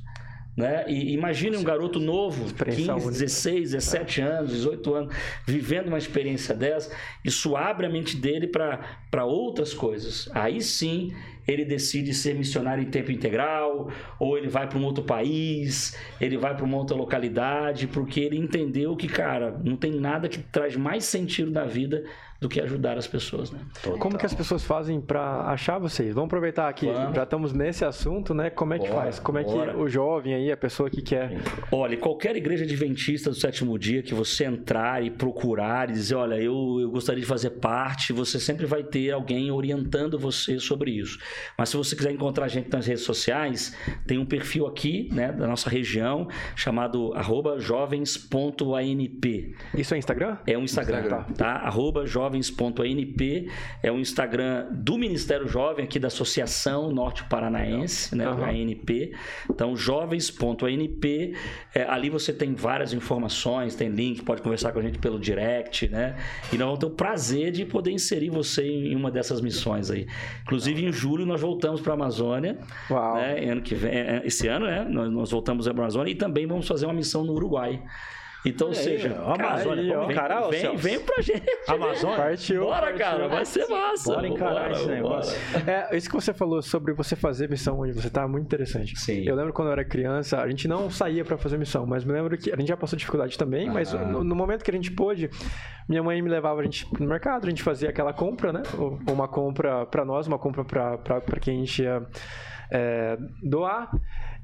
Né? E imagine um garoto novo, Experiência 15, única. 16, 17 anos, 18 anos, vivendo uma experiência dessa, isso abre a mente dele para outras coisas. Aí sim ele decide ser missionário em tempo integral, ou ele vai para um outro país, ele vai para uma outra localidade, porque ele entendeu que, cara, não tem nada que traz mais sentido na vida do que ajudar as pessoas, né? Como que as pessoas fazem pra achar vocês? Vamos aproveitar aqui, Vamos. já estamos nesse assunto, né? Como é que Bora, faz? Como é que o jovem aí, a pessoa que quer. Olha, qualquer igreja adventista do sétimo dia que você entrar e procurar e dizer, olha, eu, eu gostaria de fazer parte, você sempre vai ter alguém orientando você sobre isso. Mas se você quiser encontrar a gente nas redes sociais, tem um perfil aqui, né, da nossa região, chamado arroba jovens.anp. Isso é Instagram? É um Instagram, Instagram. tá? Arroba jovens.anp. É um Instagram do Ministério Jovem, aqui da Associação Norte Paranaense, né? A ANP. Então, jovens.anp. É, ali você tem várias informações, tem link, pode conversar com a gente pelo direct, né? E nós vamos ter o prazer de poder inserir você em uma dessas missões aí. Inclusive, em julho, nós voltamos para a Amazônia. Uau. Né? Ano que vem, é, esse ano, né? Nós, nós voltamos para a Amazônia e também vamos fazer uma missão no Uruguai. Então, ou aí, seja, Amazônia, aí, vamos ó. encarar, vem, Celso? vem pra gente. Amazônia? Partiu. Bora, partiu. cara, vai ser massa. Bora encarar Vambora, esse negócio. É, isso que você falou sobre você fazer missão onde você tá, muito interessante. Sim. Eu lembro quando eu era criança, a gente não saía pra fazer missão, mas me lembro que a gente já passou dificuldade também, mas no, no momento que a gente pôde, minha mãe me levava a gente no mercado, a gente fazia aquela compra, né? Uma compra pra nós, uma compra pra, pra, pra quem a gente ia é, doar.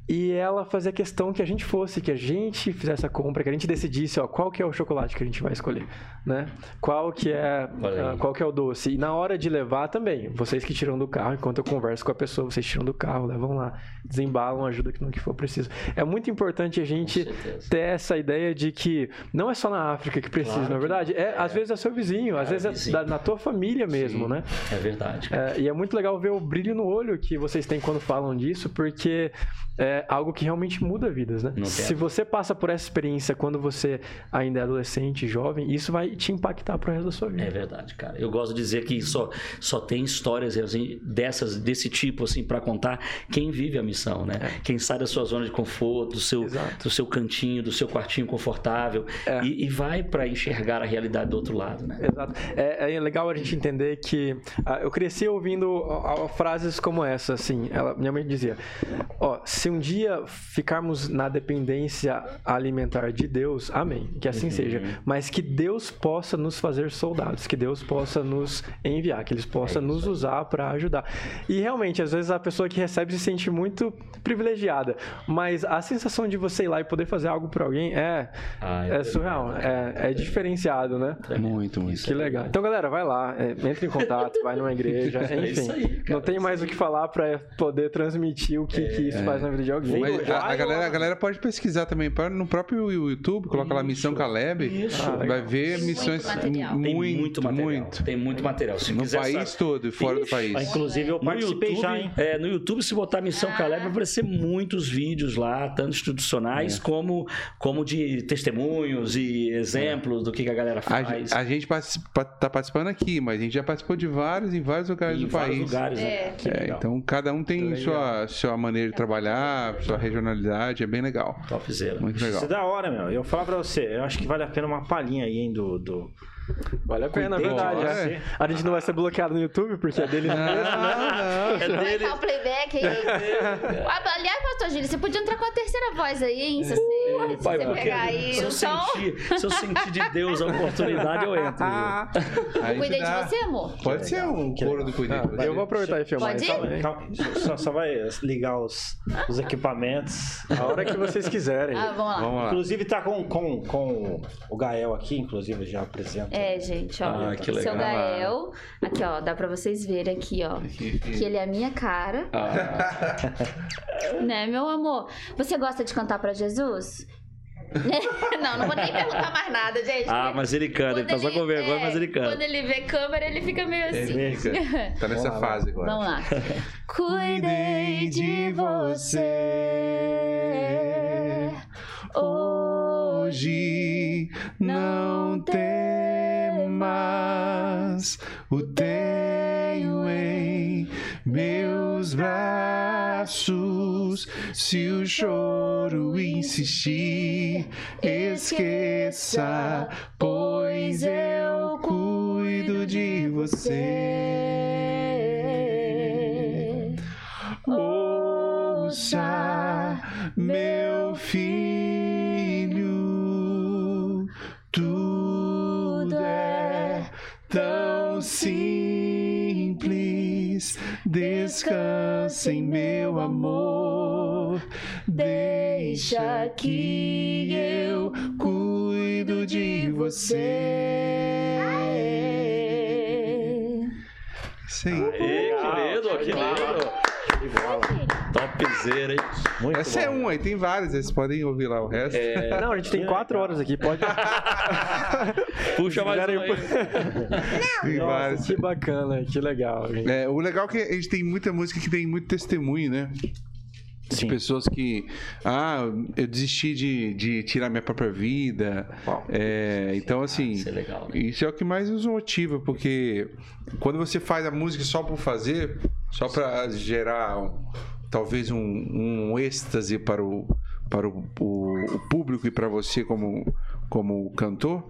E ela fazia questão que a gente fosse, que a gente fizesse a compra, que a gente decidisse, ó, qual que é o chocolate que a gente vai escolher, né? Qual que é, ah, qual que é o doce. E na hora de levar também, vocês que tiram do carro, enquanto eu converso com a pessoa, vocês tiram do carro, levam lá, desembalam, ajudam no que for preciso. É muito importante a gente ter essa ideia de que não é só na África que precisa, Claro na que verdade. É, às vezes é seu vizinho, às É, vezes é vizinho. da- na tua família mesmo, Sim. né? É verdade. É, e é muito legal ver o brilho no olho que vocês têm quando falam disso, porque é algo que realmente muda vidas, né? Se você passa por essa experiência quando você ainda é adolescente, jovem, isso vai te impactar pro resto da sua vida. É verdade, cara. Eu gosto de dizer que só, só tem histórias assim, dessas, desse tipo assim para contar quem vive a missão, né? Quem sai da sua zona de conforto, do seu, Exato. do seu cantinho, do seu quartinho confortável É. e, e vai para enxergar a realidade do outro lado, né? Exato. É, é legal a gente entender que ah, eu cresci ouvindo ah, ah, frases como essa, assim. Ela, minha mãe dizia: Ó, se um dia ficarmos na dependência alimentar de Deus, amém. Que assim seja. Mas que Deus possa nos fazer soldados, que Deus possa nos enviar, que Ele possa nos usar para ajudar. E realmente, às vezes a pessoa que recebe se sente muito privilegiada, mas a sensação de você ir lá e poder fazer algo por alguém é, Ah, é surreal, é, é diferenciado, né? Muito, muito. Que legal. Então, galera, vai lá, é, entre em contato, vai numa igreja, É enfim. isso aí, cara, não tem é mais o que falar pra poder transmitir o que, que isso faz na vida de alguém. Mas a, a galera, a galera pode pesquisar também no próprio YouTube, coloca lá Missão Caleb, Isso. Ah, vai ver Tem missões muito material. muito, Tem muito material. muito. Tem muito material. Se No quiser país saber- todo e fora do Ixi, país. Ah, Inclusive, eu No participei YouTube, já, hein? é, no YouTube, se botar Missão Ah. Caleb, vai aparecer muitos vídeos lá, tanto institucionais como, como de testemunhos e exemplos do que, que a galera A, faz. a gente participa, tá participando aqui, mas a gente já participou de vários em vários lugares em do vários país. lugares, né? É. É, então cada um tem sua, sua maneira de trabalhar, sua regionalidade, é bem legal. Topzera. Muito legal. Isso é da hora, meu. Eu falar pra você, eu acho que vale a pena uma palhinha aí, hein, do... do... Vale a pena, é Cuidei de verdade. você. é. A gente não vai ser bloqueado no YouTube, porque é deles mesmo, né? É Vai dele. dar o playback aí. Ah, Aliás, pastor Gílio, você podia entrar com a terceira voz aí, hein? Se você, se Pai, você pegar aí se, eu o som. sentir, se eu sentir de Deus a oportunidade, eu entro. viu? Aí Cuidei te de dá- você, amor? Pode ser um coro do cuidei de Ah, eu vou aproveitar e filmar Pode ir? Calma, só, só vai ligar os, os equipamentos. A hora que vocês quiserem. Ah, vamos lá. Vamos lá. Inclusive tá com, com, com o Gael aqui, inclusive já apresenta. É, gente, ó. Ah, que Seu legal. Gael. Aqui, ó. Dá pra vocês verem aqui, ó. Que ele é a minha cara. Ah, Né, meu amor? Você gosta de cantar pra Jesus? não, não vou nem perguntar mais nada, gente. ah, mas ele canta, ele Quando tá só com vergonha, é, mas ele Quando canta. ele vê câmera, ele fica meio assim. Ele fica- Tá nessa Vamos lá, fase agora. Vamos lá. Cuidei de você. Hoje não temas, o tenho em meus braços. Se o choro insistir, esqueça, pois eu cuido de você. Ouça, meu filho, tão simples. Descansa em meu amor, deixa que eu cuido de você. Sim. Ê, que lindo, que lindo. Topzera, hein? Muito Essa é bom. um aí, tem vários, vocês podem ouvir lá o resto. É, Não, a gente tem quatro horas aqui, pode. puxa mais quiserem- um aí. Tem vários. que bacana, que legal, gente. É, o legal é que a gente tem muita música que tem muito testemunho, né? De Sim. pessoas que. Ah, eu desisti de, de tirar minha própria vida. É, então, assim. Isso é legal, né? Isso é o que mais nos motiva, porque quando você faz a música só por fazer, só pra gerar talvez um, um êxtase para o, para o, o, o público e para você como, como cantor,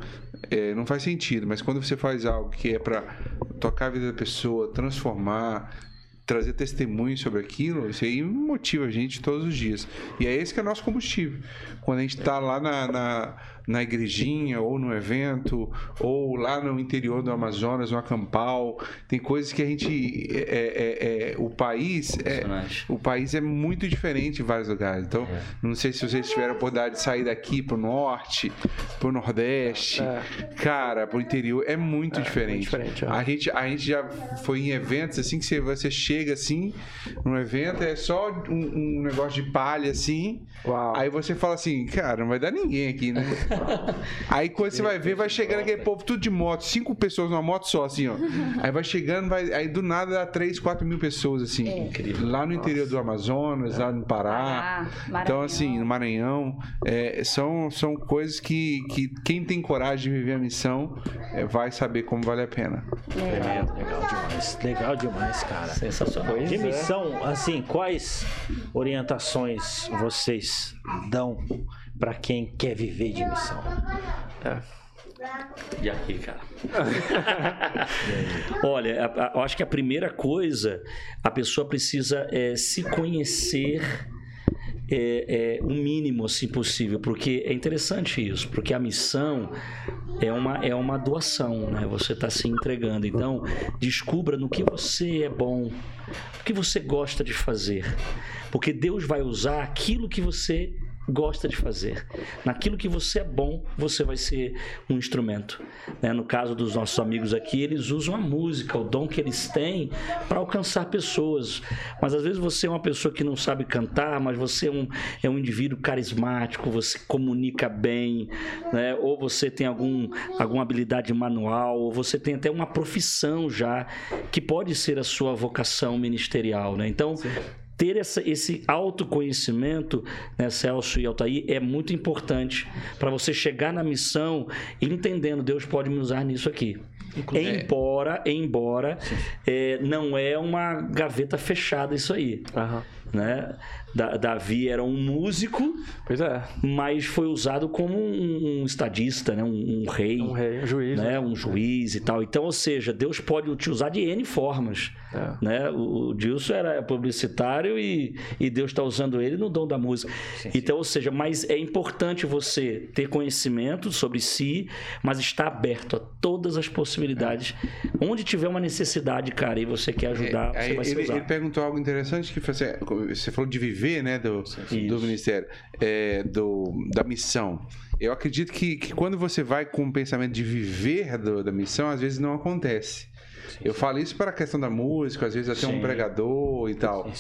é, não faz sentido. Mas quando você faz algo que é para tocar a vida da pessoa, transformar, trazer testemunho sobre aquilo, isso aí motiva a gente todos os dias. E é esse que é o nosso combustível. Quando a gente está lá na, na, na, igrejinha, ou no evento, ou lá no interior do Amazonas, no acampal, tem coisas que a gente. É, é, é, o país é, o país é muito diferente em vários lugares. Então, É. não sei se vocês tiveram a oportunidade de sair daqui pro norte, pro nordeste, cara, pro interior, é muito diferente. muito diferente, é. A gente, a gente já foi em eventos assim que você, você chega assim, num evento, é só um, um negócio de palha assim. Uau. Aí você fala assim, cara, não vai dar ninguém aqui, né? Aí quando você vai ver, vai chegando aquele povo tudo de moto, cinco pessoas numa moto só, assim, ó. Aí vai chegando, vai, aí do nada dá três, quatro mil pessoas, assim. Incrível. Lá no interior do Amazonas, lá no Pará. Pará, Então, assim, no Maranhão, é, são, são coisas que, que quem tem coragem de viver a missão é, vai saber como vale a pena. Tremendo, legal demais. Legal demais, cara. Sensacional. De Pois é. missão, assim, quais orientações vocês dão pra quem quer viver de missão? É. E aqui, cara? Olha, a- a- eu acho que a primeira coisa, a pessoa precisa é, se conhecer é, é, o mínimo assim possível, porque é interessante isso, porque a missão é uma, é uma doação, né? Você está se entregando. Então, descubra no que você é bom, o que você gosta de fazer, porque Deus vai usar aquilo que você gosta de fazer. Naquilo que você é bom, você vai ser um instrumento. né? No caso dos nossos amigos aqui, eles usam a música, o dom que eles têm para alcançar pessoas. Mas às vezes você é uma pessoa que não sabe cantar, mas você é um, é um indivíduo carismático, você comunica bem, né? ou você tem algum, alguma habilidade manual, ou você tem até uma profissão já que pode ser a sua vocação ministerial. Né? Então, ter essa- esse autoconhecimento, né, Celso e Altair, é muito importante para você chegar na missão entendendo Deus pode me usar nisso aqui. Embora, embora é, não é uma gaveta fechada isso aí, Aham. Né? Da- Davi era um músico, Pois é. mas foi usado como um, um estadista, né? um, um rei, Um rei, um juiz. né? um juiz e tal. Então, ou seja, Deus pode te usar de N formas. É. Né? O, o Dilson era publicitário e, e Deus está usando ele no dom da música. Então, ou seja, mas é importante você ter conhecimento sobre si, mas estar aberto a todas as possibilidades. Onde tiver uma necessidade, cara, e você quer ajudar, É, você vai ser ele, usado. ele perguntou algo interessante que foi assim, você falou de viver, né, do, do ministério, é, do, da missão. Eu acredito que, que quando você vai com o pensamento de viver do- da missão, às vezes não acontece. Eu falo isso para a questão da música, às vezes até um Sim. pregador e tal.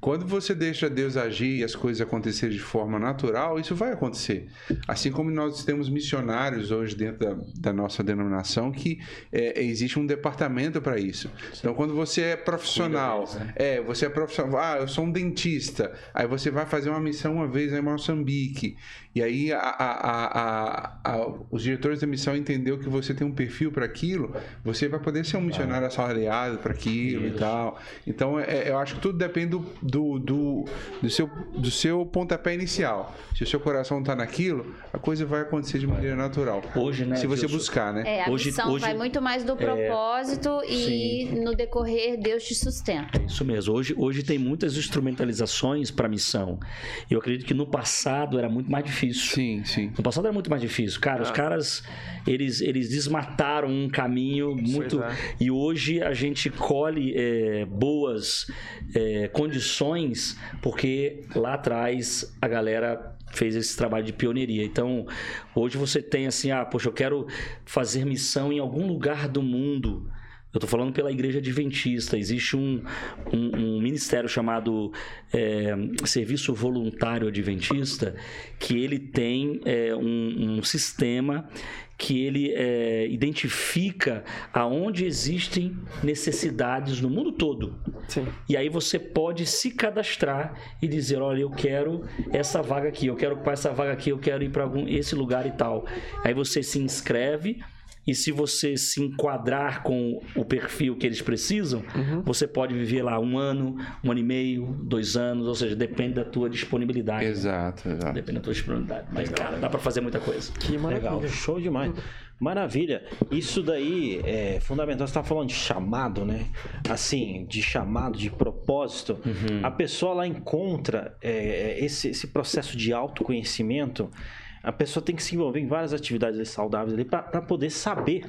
Quando você deixa Deus agir e as coisas acontecerem de forma natural, isso vai acontecer. Assim como nós temos missionários hoje dentro da, da nossa denominação, que é, existe um departamento para isso. Então, quando você é profissional, deles, né? é, você é profissional, ah, eu sou um dentista, aí você vai fazer uma missão uma vez em Moçambique, e aí a- a- a- os diretores da missão entendeu que você tem um perfil para aquilo, você vai poder ser um missionário assalariado para aquilo e Isso. tal. Então, é- eu acho que tudo depende do, do, do, do seu, do seu pontapé inicial. Se o seu coração está naquilo, a coisa vai acontecer de maneira natural. Hoje, né, Se você Dilson? buscar, né? É, a Hoje- missão hoje- vai muito mais do propósito e no decorrer Deus te sustenta. Isso mesmo. Hoje, hoje tem muitas instrumentalizações para missão. Eu acredito que no passado era muito mais difícil. Sim, sim. No passado era muito mais difícil. Cara, os caras, eles, eles desmataram um caminho muito... é. E hoje a gente colhe é, boas é, condições porque lá atrás a galera fez esse trabalho de pioneiria. Então, hoje você tem assim, ah, poxa, eu quero fazer missão em algum lugar do mundo. Eu estou falando pela Igreja Adventista. Existe um, um, um ministério chamado é, Serviço Voluntário Adventista, que ele tem é, um, um sistema que ele é, identifica aonde existem necessidades no mundo todo. Sim. E aí você pode se cadastrar e dizer, olha, eu quero essa vaga aqui, eu quero para essa vaga aqui, eu quero ir para algum esse lugar e tal. Aí você se inscreve e se você se enquadrar com o perfil que eles precisam, você pode viver lá um ano, um ano e meio, dois anos, ou seja, depende da tua disponibilidade. né? Exato, exato. Depende da tua disponibilidade. Mas, cara, dá pra fazer muita coisa. Que Legal, maravilha. show demais. Maravilha. Isso daí é fundamental. Você está falando de chamado, né? Assim, de chamado, de propósito. A pessoa lá encontra é, esse, esse processo de autoconhecimento. A pessoa tem que se envolver em várias atividades saudáveis ali para poder saber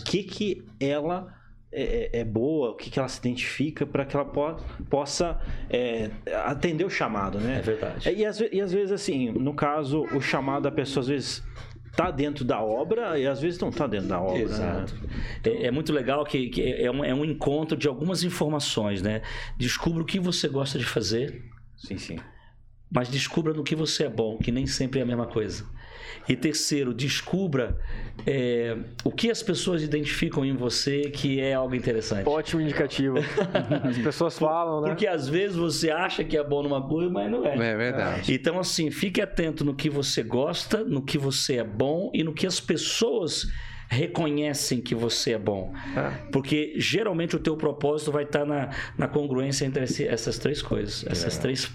o que que ela é, é- é boa, o que que ela se identifica para que ela po- possa é, atender o chamado, né? É verdade. E às, e às vezes, assim, no caso, o chamado da pessoa, às vezes, tá dentro da obra e às vezes não tá dentro da obra. né? Exato. É, é muito legal que, que é, um, é um encontro de algumas informações, né? Descubra o que você gosta de fazer, Sim, sim. Mas descubra no que você é bom, que nem sempre é a mesma coisa. E terceiro, descubra é, o que as pessoas identificam em você que é algo interessante. Ótimo indicativo. As pessoas falam, né? Porque às vezes você acha que é bom numa coisa, mas não é. É verdade. Então, assim, fique atento no que você gosta, no que você é bom e no que as pessoas reconhecem que você é bom. É. Porque geralmente o teu propósito vai estar na, na congruência entre esse- essas três coisas, essas três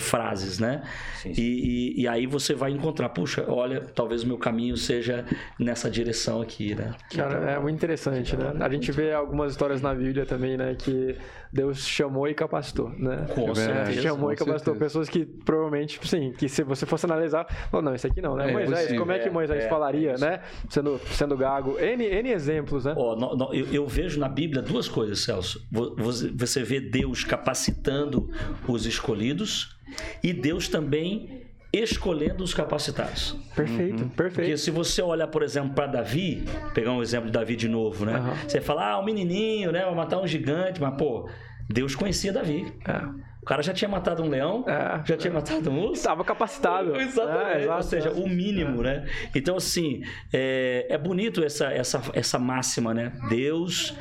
frases, né? Sim, sim. E, e- e aí você vai encontrar, puxa, olha, talvez o meu caminho seja nessa direção aqui, né? Cara, é muito interessante, né? A gente vê algumas histórias na Bíblia também, né? Que Deus chamou e capacitou, né? Com É verdade. certeza. chamou com e capacitou certeza. pessoas que provavelmente, sim, que se você fosse analisar, falou, não, isso aqui não, né? É Moisés, possível. como é que Moisés É, é, falaria, é né? Sendo, sendo gago. N, N exemplos, né? Ó, no- no- eu, eu vejo na Bíblia duas coisas, Celso. Vo- Você, você vê Deus capacitando os escolhidos e Deus também escolhendo os capacitados. Perfeito, Porque perfeito. se você olhar, por exemplo, para Davi, pegar um exemplo de Davi de novo, né? Aham. Você fala, ah, um menininho, né? Vai matar um gigante, mas pô, Deus conhecia Davi. É. O cara já tinha matado um leão, É. já tinha matado um urso. Estava capacitado. Exatamente. É, exato, Ou seja, é. o mínimo, né? Então, assim, é, é bonito essa, essa, essa máxima, né? Deus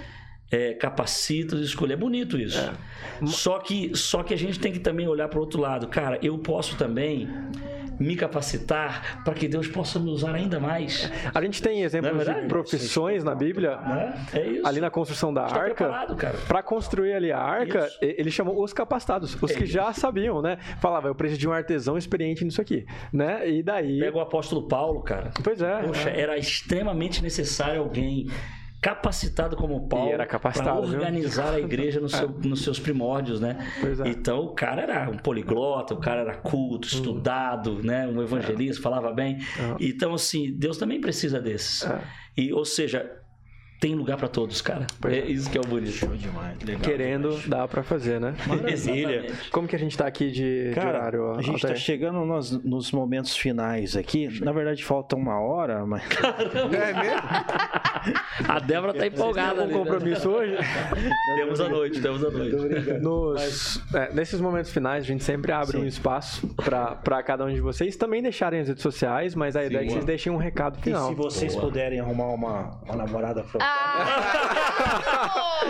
é, capacita os escolher. É bonito isso. É. Só, que, só que a gente tem que também olhar para o outro lado. Cara, eu posso também me capacitar para que Deus possa me usar ainda mais. A gente tem exemplos é de profissões na Bíblia, Né? É isso. ali na construção da Está arca. Para construir ali a arca, Isso. ele chamou os capacitados, os É que isso. já sabiam, né? Falava, eu preciso de um artesão experiente nisso aqui, né? E daí. Pega o apóstolo Paulo, cara. Pois é. Poxa, é. era extremamente necessário alguém capacitado como Paulo para viu? organizar a igreja no seu- nos seus primórdios, né? É. Então o cara era um poliglota, o cara era culto, estudado, né? Um evangelista, falava bem. Uhum. Então assim, Deus também precisa desses. É. E ou seja, tem lugar para todos, cara. É é. isso que é o bonito. Show demais. Legal Querendo, demais. dá pra fazer, né? Maravilha. Como que a gente tá aqui de, de Cara, horário? a gente tá Altair? chegando nos, nos momentos finais aqui. Na verdade, falta uma hora, mas. É mesmo? A Débora tá empolgada. um ali, né? compromisso hoje? Temos a noite, temos a noite. Nos, é, nesses momentos finais, a gente sempre abre um espaço pra pra cada um de vocês também deixarem as redes sociais, mas a ideia é que vocês deixem um recado E final. se vocês Boa. puderem arrumar uma, uma namorada pra. Ah!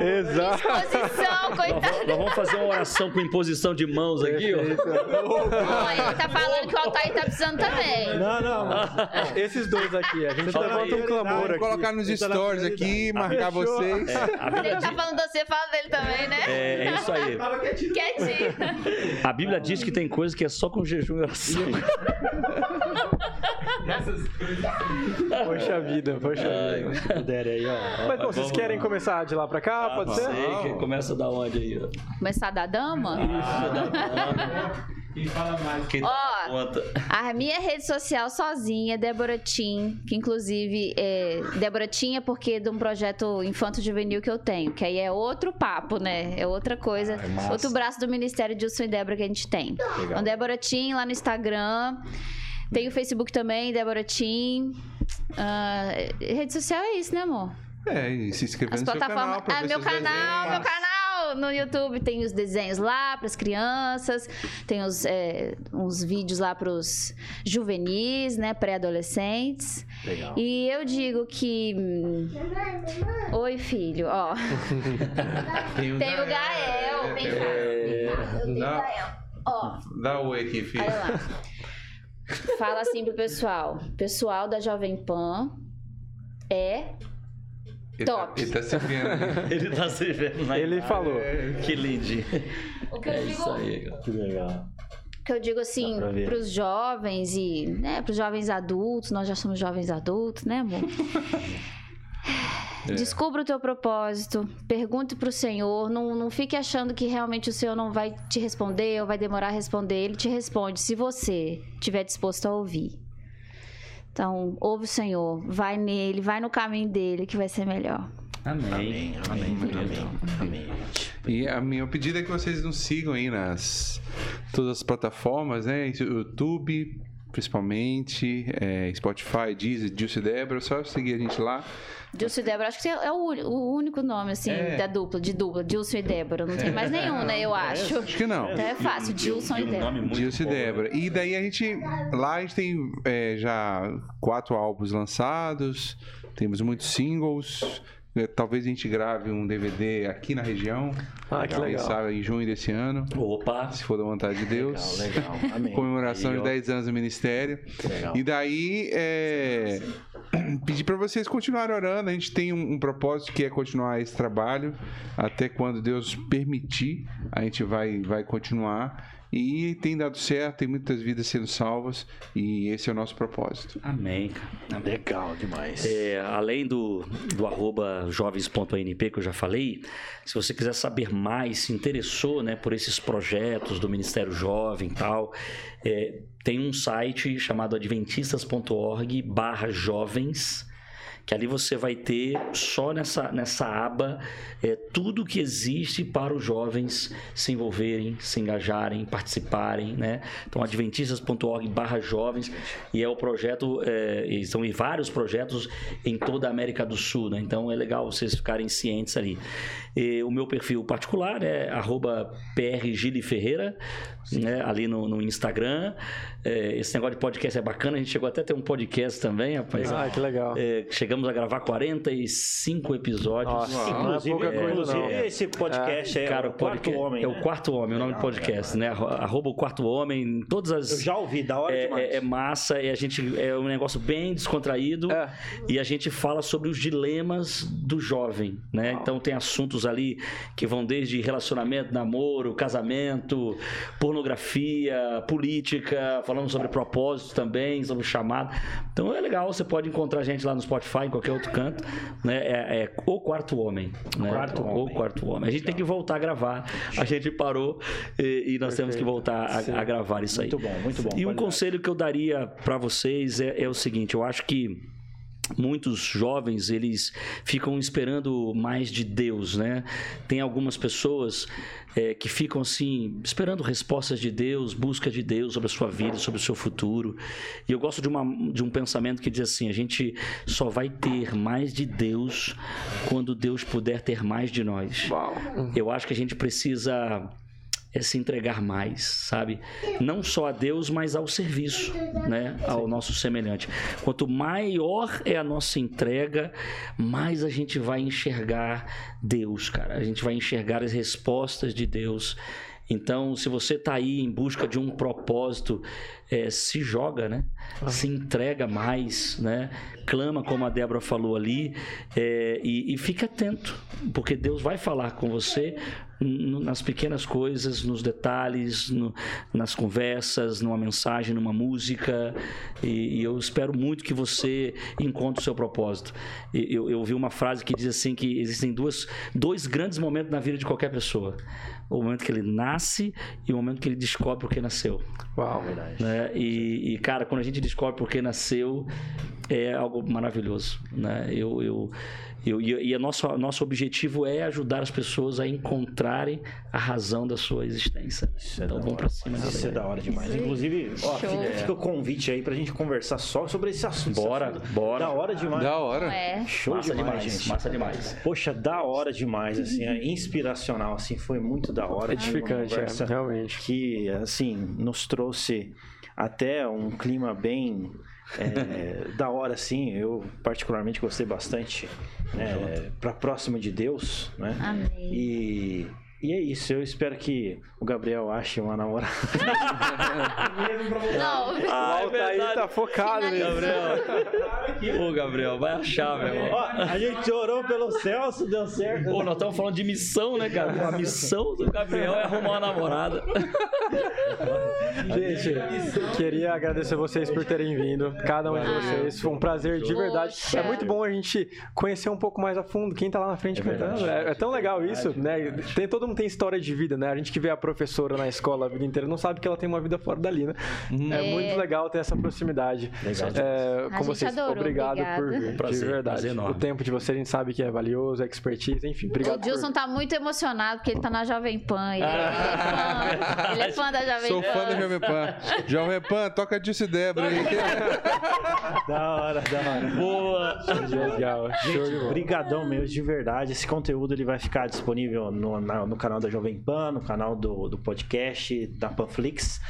Exato. Exposição, coitado. vamos- nós vamos fazer uma oração com imposição de mãos aqui, ó. Ele tá falando que o Altair tá precisando também. Não, não. Esses dois aqui, a gente Tá levanta um clamor aqui. colocar nos Tá na stories aqui, marcar Fechou. vocês. É, a Se Bíblia ele tá falando de você, fala dele também, né? é, é isso aí. Quietinho. A Bíblia diz que tem coisa que é só com jejum e oração. Poxa vida, poxa vida. Se aí, ó. Mas bom, vocês querem lá. começar de lá pra cá? Pode ser? Sei que começa da onde aí, ó. Começar da dama? Quem Ó. dá conta? A minha rede social sozinha, Débora Tim, que inclusive é Débora Tim é porque de um projeto infanto juvenil que eu tenho, que aí é outro papo, né? É outra coisa, É massa. outro braço do Ministério de Wilson e Débora que a gente tem. Então, Débora Tim lá no Instagram. Tem o Facebook também, Débora Tim. Ah, rede social é isso, né, amor? É, e se inscrever As no seu canal. Ah, meu canal, meu canal no YouTube tem os desenhos lá para as crianças, tem os, é, uns vídeos lá para os juvenis, né, pré-adolescentes. Legal. E eu digo que. hum, Oi, filho, ó. Tem o Tem o Gael, vem cá. Eu tenho o Dá- Gael. Ó, Dá oi aqui, filho. olha lá. Fala assim pro pessoal. Pessoal da Jovem Pan. é Ele Top. Tá, ele tá se vendo. Ele tá se vendo na Ele falou. Que lindo. o que eu É digo, isso aí. Que legal. que eu digo assim para os jovens e né, para os jovens adultos, nós já somos jovens adultos, né, amor? É. Descubra o teu propósito, pergunte pro Senhor, não, não fique achando que realmente o Senhor não vai te responder ou vai demorar a responder. Ele te responde se você estiver disposto a ouvir. Então, ouve o Senhor, vai nele, vai no caminho dele que vai ser melhor. Amém. Amém, amém, amém, amém. E a meu pedido é que vocês nos sigam aí nas todas as plataformas, né? YouTube, principalmente, é, Spotify, Deezer, Juicy Débora, só seguir a gente lá. Dilson e Débora, acho que é o, único nome, assim, É. da dupla, de dupla. Dilson e Débora. Não tem mais nenhum, né? Eu acho. Acho que não. Então é fácil, Dilson e Débora. Dilson e né? Débora. E daí a gente. Lá a gente tem é, já quatro álbuns lançados, temos muitos singles. É, Talvez a gente grave um DVD aqui na região. Ah, que legal. sabe em junho desse ano, Opa. se for da vontade de Deus. Legal, legal. Amém. Comemoração de ó, 10 anos do ministério. Legal. E daí, é, pedir para vocês continuarem orando. A gente tem um, um propósito que é continuar esse trabalho até quando Deus permitir. A gente vai, vai continuar. E tem dado certo, tem muitas vidas sendo salvas. E esse é o nosso propósito. Amém. Legal demais. É, além do, do arroba jovens.anp que eu já falei, se você quiser saber mais, se interessou né, por esses projetos do Ministério Jovem e tal, é, tem um site chamado adventistas.org barra jovens, que ali você vai ter só nessa, nessa aba é, tudo que existe para os jovens se envolverem, se engajarem, participarem, né? Então, adventistas.org barra jovens e é o projeto, é, e são vários projetos em toda a América do Sul, né? Então, é legal vocês ficarem cientes ali. E o meu perfil particular é arroba prgiliferreira, né? ali no, no Instagram. É, esse negócio de podcast é bacana, a gente chegou até a ter um podcast também, rapaz. Ah, que legal. É, chegamos a gravar 45 episódios. Nossa, não é Inclusive, pouca coisa, não. esse podcast é, Cara, o quarto homem. É né? o quarto homem, o nome do podcast, né? Arro- Arroba o quarto homem, em todas as. Eu já ouvi, da hora é, demais. é- é massa, é, a gente, é um negócio bem descontraído É. e a gente fala sobre os dilemas do jovem, né? Então tem assuntos ali que vão desde relacionamento, namoro, casamento, pornografia, política, falamos sobre propósito também, sobre chamado. Então é legal, você pode encontrar a gente lá no Spotify, em qualquer outro canto, né? É, é o quarto homem, né? Quarto o Homem. quarto homem. A gente tem que voltar a gravar. A gente parou e, e nós temos que voltar a, a gravar isso aí. Muito bom, muito bom. E um conselho que eu daria para vocês é, é o seguinte: eu acho que muitos jovens eles ficam esperando mais de Deus, né? Tem algumas pessoas é, que ficam assim esperando respostas de Deus, busca de Deus sobre a sua vida, sobre o seu futuro. E eu gosto de, uma, de um pensamento que diz assim: a gente só vai ter mais de Deus quando Deus puder ter mais de nós. Eu acho que a gente precisa é se entregar mais, sabe? Não só a Deus, mas ao serviço, né? Ao nosso semelhante. Quanto maior é a nossa entrega, mais a gente vai enxergar Deus, cara. A gente vai enxergar as respostas de Deus. Então, se você está aí em busca de um propósito, é, se joga, né? Se entrega mais, né? Clama, como a Débora falou ali, é, e, e fica atento, porque Deus vai falar com você nas pequenas coisas, nos detalhes, no- nas conversas, numa mensagem, numa música. E, e eu espero muito que você encontre o seu propósito. E Eu, eu ouvi uma frase que diz assim que existem duas, dois grandes momentos na vida de qualquer pessoa. O momento que ele nasce e o momento que ele descobre por que nasceu. Uau. né? E, e, cara, quando a gente descobre por que nasceu, é algo maravilhoso, né? Eu, eu, eu, e e a nosso, nosso objetivo é ajudar as pessoas a encontrarem a razão da sua existência. Isso é então da vamos hora. pra cima Isso é da hora demais. Inclusive, ó, fica, fica o convite aí pra gente conversar só sobre esse assunto. Esse Bora, assunto bora. Da hora demais. Da hora. É. Show Massa demais, demais, gente. massa demais. Poxa, da hora demais, assim, é inspiracional, assim, foi muito da hora. Edificante, é, realmente. Que, assim, nos trouxe até um clima bem é, da hora, assim. Eu, particularmente, gostei bastante é, pra próximo de Deus, né? Amém. E, E é isso, eu espero que o Gabriel ache uma namorada. Não, O Ah, Altair tá focado nisso. Gabriel. Ô, Gabriel, vai achar, meu irmão. Ó, a gente orou pelo Celso, deu certo. Pô, nós estamos falando de missão, né, cara? A missão do Gabriel é arrumar uma namorada. Gente, queria agradecer vocês por terem vindo, cada um de vocês. Foi um prazer de verdade. É muito bom a gente conhecer um pouco mais a fundo quem tá lá na frente cantando. É, é tão legal isso, né? Tem, todo mundo tem história de vida, né? A gente que vê a professora na escola a vida inteira não sabe que ela tem uma vida fora dali, né? É, É. muito legal ter essa proximidade. Legal É, com vocês. adorou, obrigado por obrigada. vir, Prazer, de verdade. prazer enorme. o tempo de vocês a gente sabe que é valioso, expertise, enfim. Obrigado. O Dilson por... tá muito emocionado porque ele tá na Jovem Pan. Ele, Ah, ele é fã. Ele é fã da Jovem Sou Pan. fã da Jovem Pan. Jovem Pan, toca Dilce Débora aí. Da hora, da hora. Boa. Legal. Show de bola. Brigadão mesmo, de verdade. Esse conteúdo ele vai ficar disponível no, na- no canal da Jovem Pan, no canal do, do podcast da Panflix.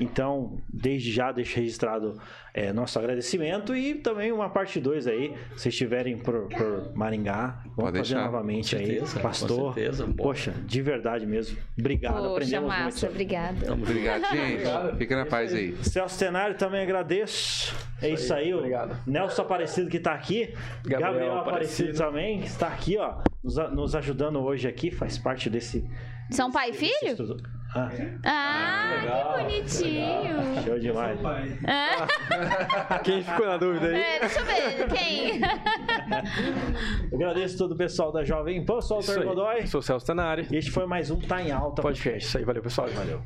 Então, desde já deixo registrado é, nosso agradecimento e também uma parte 2 aí, se estiverem por, por Maringá, vamos Pode fazer deixar. novamente Com aí. certeza, Pastor, com certeza. Poxa, de verdade mesmo. Obrigado, Poxa, aprendemos massa, muito. obrigada. Obrigado, gente. Fica na paz aí. Celso Tenário também agradeço. É isso aí, o obrigado. Nelson Aparecido que tá aqui. Gabriel, Gabriel Aparecido. Aparecido. também está aqui, ó, nos, nos ajudando hoje aqui, faz parte desse. São pai e filho? Estudo. Ah, Ah, que bonitinho. show demais. É? Quem ficou na dúvida aí? É, deixa eu ver, quem? Agradeço todo o pessoal da Jovem Pan, sou o Alter. Godoy. Sou o Celso Tenari. E este foi mais um Tá em Alta. Podcast. Isso aí, valeu, pessoal. Valeu.